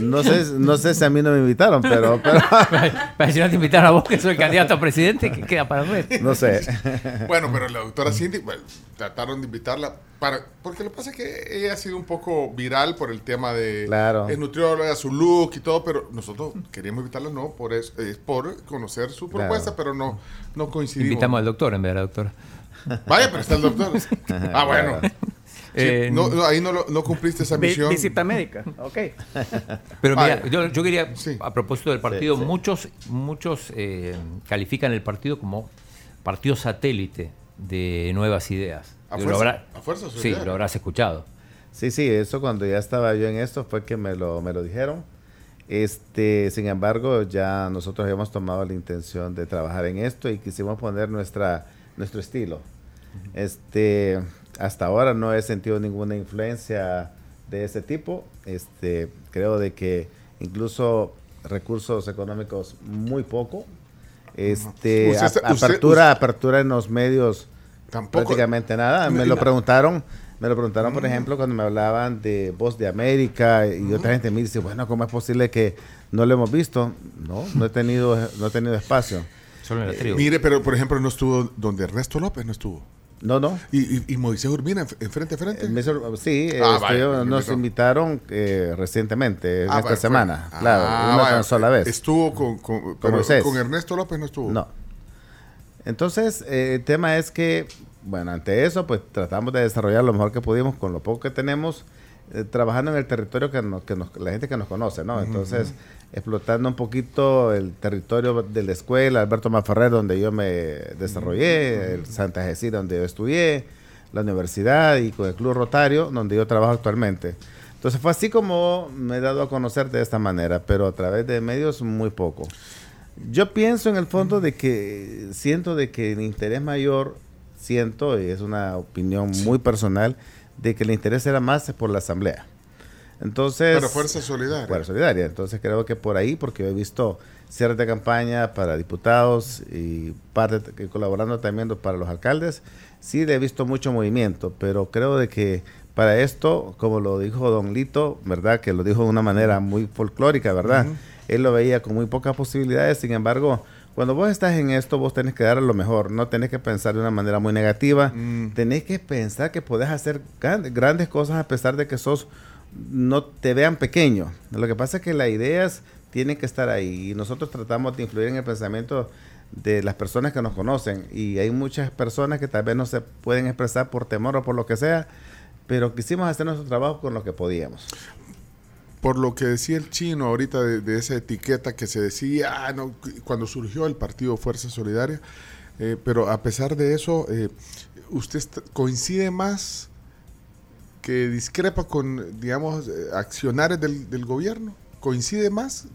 No sé, no sé si a mí no me invitaron, pero. pero... si no te invitaron a vos, que soy el candidato a presidente, ¿qué queda para ver? No sé. Bueno, pero la doctora Cindy, bueno, trataron de invitarla para. Porque lo que pasa es que ella ha sido un poco viral por el tema de. Claro. Es nutrióloga, su look y todo, pero nosotros queríamos invitarla, no, por eso, es por conocer su propuesta, pero no, no coincidimos. Invitamos al doctor en vez de la doctora. Vaya, pero está el doctor. ah, bueno. Eh, no, ahí no, no, cumpliste esa misión. Visita médica, ok. Pero mira, yo, yo quería, a propósito del partido, muchos, muchos eh, califican el partido como partido satélite de nuevas ideas. ¿A, fuerza, ¿a Sí, lo habrás escuchado. Sí, sí, eso cuando ya estaba yo en esto fue que me lo, me lo dijeron. Este, sin embargo, ya nosotros habíamos tomado la intención de trabajar en esto y quisimos poner nuestra, nuestro estilo. Este, hasta ahora no he sentido ninguna influencia de ese tipo. Este, creo de que incluso recursos económicos muy poco. Este, apertura, apertura en los medios Tampoco. prácticamente nada. Me lo preguntaron, me lo preguntaron, por mm. ejemplo, cuando me hablaban de Voz de América y otra gente me dice, bueno, ¿cómo es posible que no lo hemos visto? No, no he tenido, no he tenido espacio. Eh, mire, pero por ejemplo no estuvo donde Ernesto López no estuvo. No, no. ¿Y, y, Moisés Urbina en, frente a frente? sí, ah, este, nos invitaron eh, recientemente, ah, esta semana, claro, ah, una sola vez. Estuvo con, con, con Ernesto López, no estuvo. No. Entonces, eh, el tema es que, bueno, ante eso, pues tratamos de desarrollar lo mejor que pudimos con lo poco que tenemos, eh, trabajando en el territorio que, nos, que nos, la gente que nos conoce, ¿no? Entonces, explotando un poquito el territorio de la escuela, Alberto Maferrer, donde yo me desarrollé, el Santa Cecilia, donde yo estudié, la universidad y con el Club Rotario, donde yo trabajo actualmente. Entonces fue así como me he dado a conocer de esta manera, pero a través de medios muy poco. Yo pienso en el fondo de que siento de que el interés mayor, siento, y es una opinión muy personal, de que el interés era más por la asamblea. Entonces, para Fuerza Solidaria. Fuerza Solidaria. Entonces creo que por ahí, porque he visto cierres de campaña para diputados y parte colaborando también para los alcaldes, sí he visto mucho movimiento, pero creo de que para esto, como lo dijo Don Lito, ¿verdad? Que lo dijo de una manera muy folclórica, ¿verdad? Él lo veía con muy pocas posibilidades, sin embargo, cuando vos estás en esto, vos tenés que dar lo mejor, no tenés que pensar de una manera muy negativa, mm. tenés que pensar que podés hacer grandes cosas a pesar de que sos no te vean pequeño. Lo que pasa es que las ideas tienen que estar ahí y nosotros tratamos de influir en el pensamiento de las personas que nos conocen y hay muchas personas que tal vez no se pueden expresar por temor o por lo que sea, pero quisimos hacer nuestro trabajo con lo que podíamos. Por lo que decía el chino ahorita de, esa etiqueta que se decía ah, no, cuando surgió el partido Fuerza Solidaria, eh, pero a pesar de eso, eh, ¿usted coincide más que discrepa con, digamos, eh, accionarios del, gobierno? ¿Coincide más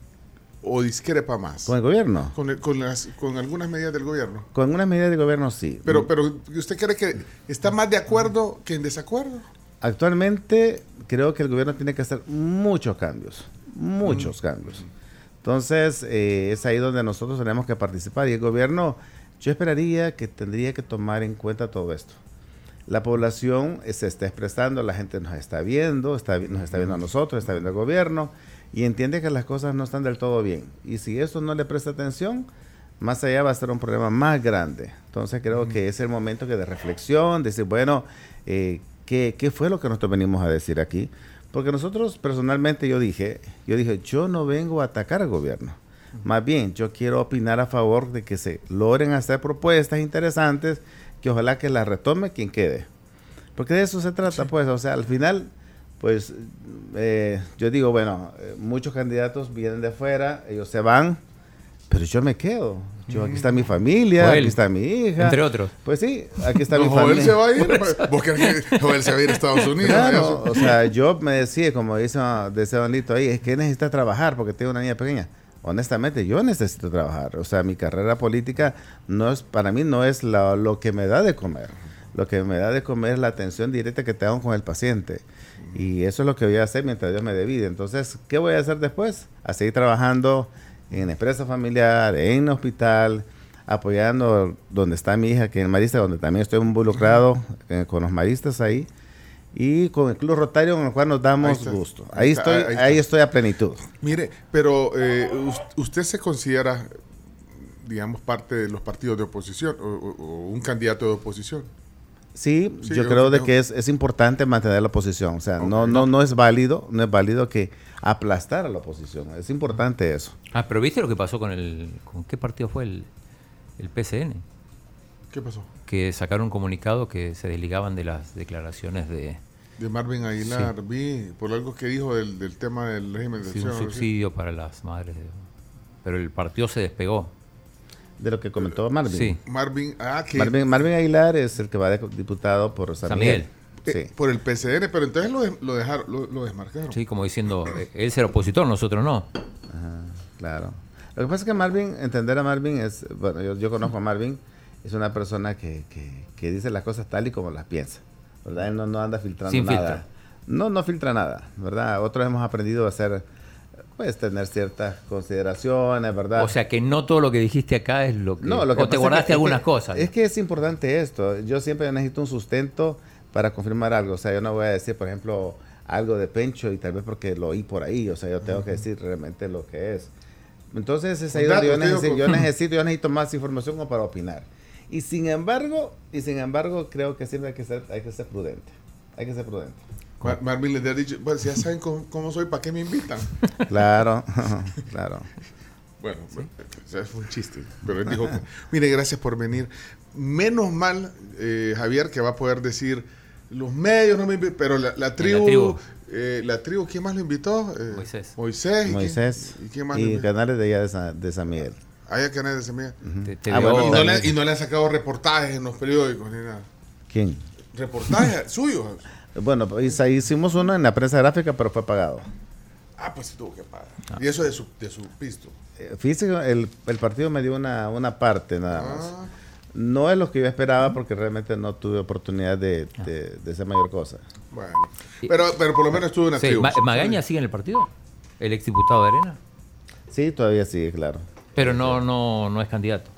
o discrepa más? ¿Con el gobierno? Con, con, las, con algunas medidas del gobierno. Con algunas medidas del gobierno, sí. Pero, pero ¿usted cree que está más de acuerdo que en desacuerdo? Actualmente creo que el gobierno tiene que hacer muchos cambios, muchos cambios. Entonces, eh, es ahí donde nosotros tenemos que participar. Y el gobierno, yo esperaría que tendría que tomar en cuenta todo esto la población se está expresando, la gente nos está viendo, está, nos está viendo a nosotros, está viendo al gobierno y entiende que las cosas no están del todo bien. Y si eso no le presta atención, más allá va a ser un problema más grande. Entonces creo que es el momento que de reflexión, de decir, bueno, eh, ¿qué, ¿qué fue lo que nosotros venimos a decir aquí? Porque nosotros personalmente yo dije, yo dije, yo no vengo a atacar al gobierno. Más bien, yo quiero opinar a favor de que se logren hacer propuestas interesantes que ojalá que la retome quien quede. Porque de eso se trata, pues, o sea, al final, pues, eh, yo digo, bueno, eh, muchos candidatos vienen de afuera, ellos se van, pero yo me quedo. Yo, aquí está mi familia, aquí está mi hija. Entre otros. Pues sí, aquí está mi familia. se va a ir, porque Joel se va a ir a Estados Unidos. Claro, o sea, yo me decía, como dice, ese bonito ahí, es que necesita trabajar porque tengo una niña pequeña honestamente yo necesito trabajar. O sea, mi carrera política no es, para mí no es lo que me da de comer. Lo que me da de comer es la atención directa que tengo con el paciente. Y eso es lo que voy a hacer mientras Dios me dé vida. Entonces, ¿qué voy a hacer después? A seguir trabajando en empresa familiar, en hospital, apoyando donde está mi hija, que es marista, donde también estoy involucrado eh, con los maristas ahí y con el Club Rotario con el cual nos damos gusto. Ahí, estoy, ahí, estoy a plenitud. Mire, pero eh, usted se considera, digamos, parte de los partidos de oposición o, un candidato de oposición. Sí, yo, creo de que es, es, importante mantener la oposición. O sea, no, no, no es válido, no es válido que aplastar a la oposición. Es importante eso. Ah, pero ¿viste lo que pasó con el... ¿Con qué partido fue el, el PCN? ¿Qué pasó? Que sacaron un comunicado que se desligaban de las declaraciones de, de Marvin Aguilar, vi por algo que dijo del, tema del régimen de sí, un subsidio para las madres. pero el partido se despegó. De lo que comentó Marvin. Sí. Marvin, ah, Marvin, Aguilar es el que va de diputado por San, Miguel. Eh, por el PCN, pero entonces lo, dejaron, lo, desmarcaron. Sí, como diciendo, eh, él será opositor, nosotros no. claro. Lo que pasa es que Marvin, entender a Marvin es, bueno, yo, yo conozco a Marvin, es una persona que, que dice las cosas tal y como las piensa. ¿verdad? Él no, anda filtrando nada. No, no filtra nada, ¿verdad? Otros hemos aprendido a ser pues tener ciertas consideraciones, ¿verdad? O sea que no todo lo que dijiste acá es lo que... No, lo que o te guardaste algunas cosas. Es que es importante esto. Yo siempre necesito un sustento para confirmar algo. O sea, yo no voy a decir, por ejemplo, algo de Pencho y tal vez porque lo oí por ahí. O sea, yo tengo que decir realmente lo que es. Entonces es ahí donde yo necesito, yo necesito, yo necesito más información como para opinar. Y sin embargo, y sin embargo, creo que siempre hay que ser, hay que ser prudente. Hay que ser prudente. Marvin les ha dicho, bueno, si ya saben cómo, soy, ¿para qué me invitan? Claro, claro. Bueno, eso fue un chiste. Pero él dijo, mire, gracias por venir. Menos mal, eh, Javier, que va a poder decir, los medios no me invitan, pero la, tribu, eh, la tribu, ¿quién más lo invitó? Eh, Moisés. Moisés. Moisés. ¿Y, quién más y canales de allá de San, de San Miguel. Hay canales de San Miguel. ah, bueno, y, no le, y, no le, han sacado reportajes en los periódicos ni nada. ¿Quién? Reportajes suyos. Bueno, pues, hicimos uno en la prensa gráfica, pero fue pagado. Ah, pues sí tuvo que pagar. Ah. Y eso de su, de su pisto. Eh, fíjese, el, el, partido me dio una, una parte nada más. Ah. No es lo que yo esperaba porque realmente no tuve oportunidad de, de, de hacer mayor cosa. Bueno, pero, pero por lo menos estuve en la sí, ¿Magaña sigue en el partido? ¿El exdiputado de Arena? Sí, todavía sigue, claro. Pero no, no, no es candidato.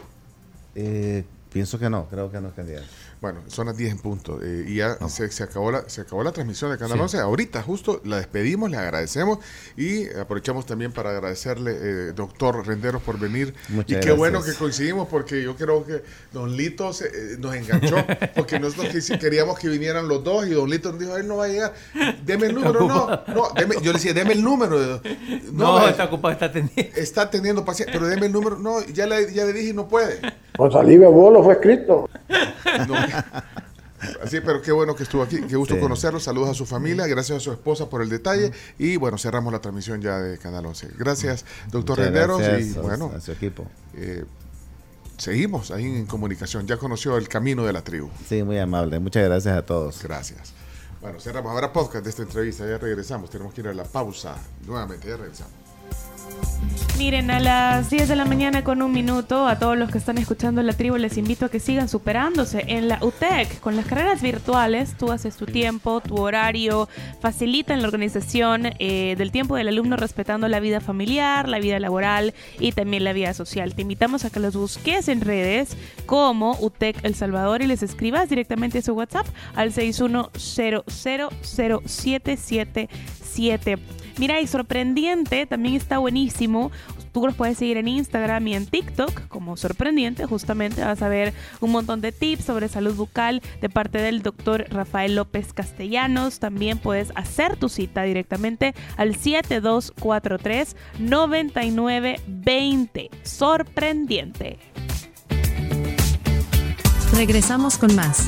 Eh, pienso que no, creo que no es candidato. Bueno, son las 10 en punto. Eh, y ya se, acabó la, se acabó la transmisión de Canal 11. Ahorita justo la despedimos, le agradecemos y aprovechamos también para agradecerle, eh, doctor Renderos, por venir. y qué bueno que coincidimos porque yo creo que Don Lito eh, nos enganchó porque nosotros queríamos que vinieran los dos y Don Lito nos dijo, él no va a llegar. Deme el número, no. no yo le decía, deme el número. No, no está ocupado, está teniendo. Está teniendo paciencia, pero deme el número. No, ya le, ya le dije y no puede. Con saliva bolo fue escrito. Así, pero qué bueno que estuvo aquí, qué gusto conocerlo, saludos a su familia, gracias a su esposa por el detalle y bueno, cerramos la transmisión ya de Canal 11. Gracias, doctor Renderos y bueno, a su equipo. Eh, seguimos ahí en comunicación, ya conoció el camino de la tribu. Sí, muy amable, muchas gracias a todos. Gracias. Bueno, cerramos ahora podcast de esta entrevista, ya regresamos, tenemos que ir a la pausa nuevamente, ya regresamos. Miren, a las 10 de la mañana con un minuto, a todos los que están escuchando la tribu les invito a que sigan superándose en la UTEC. Con las carreras virtuales, tú haces tu tiempo, tu horario, facilitan la organización eh, del tiempo del alumno respetando la vida familiar, la vida laboral y también la vida social. Te invitamos a que los busques en redes como UTEC El Salvador y les escribas directamente a su WhatsApp al 61000777. Mira, y sorprendiente, también está buenísimo. Tú los puedes seguir en Instagram y en TikTok como sorprendiente. Justamente vas a ver un montón de tips sobre salud bucal de parte del doctor Rafael López Castellanos. También puedes hacer tu cita directamente al 7243 9920. Sorprendiente. Regresamos con más.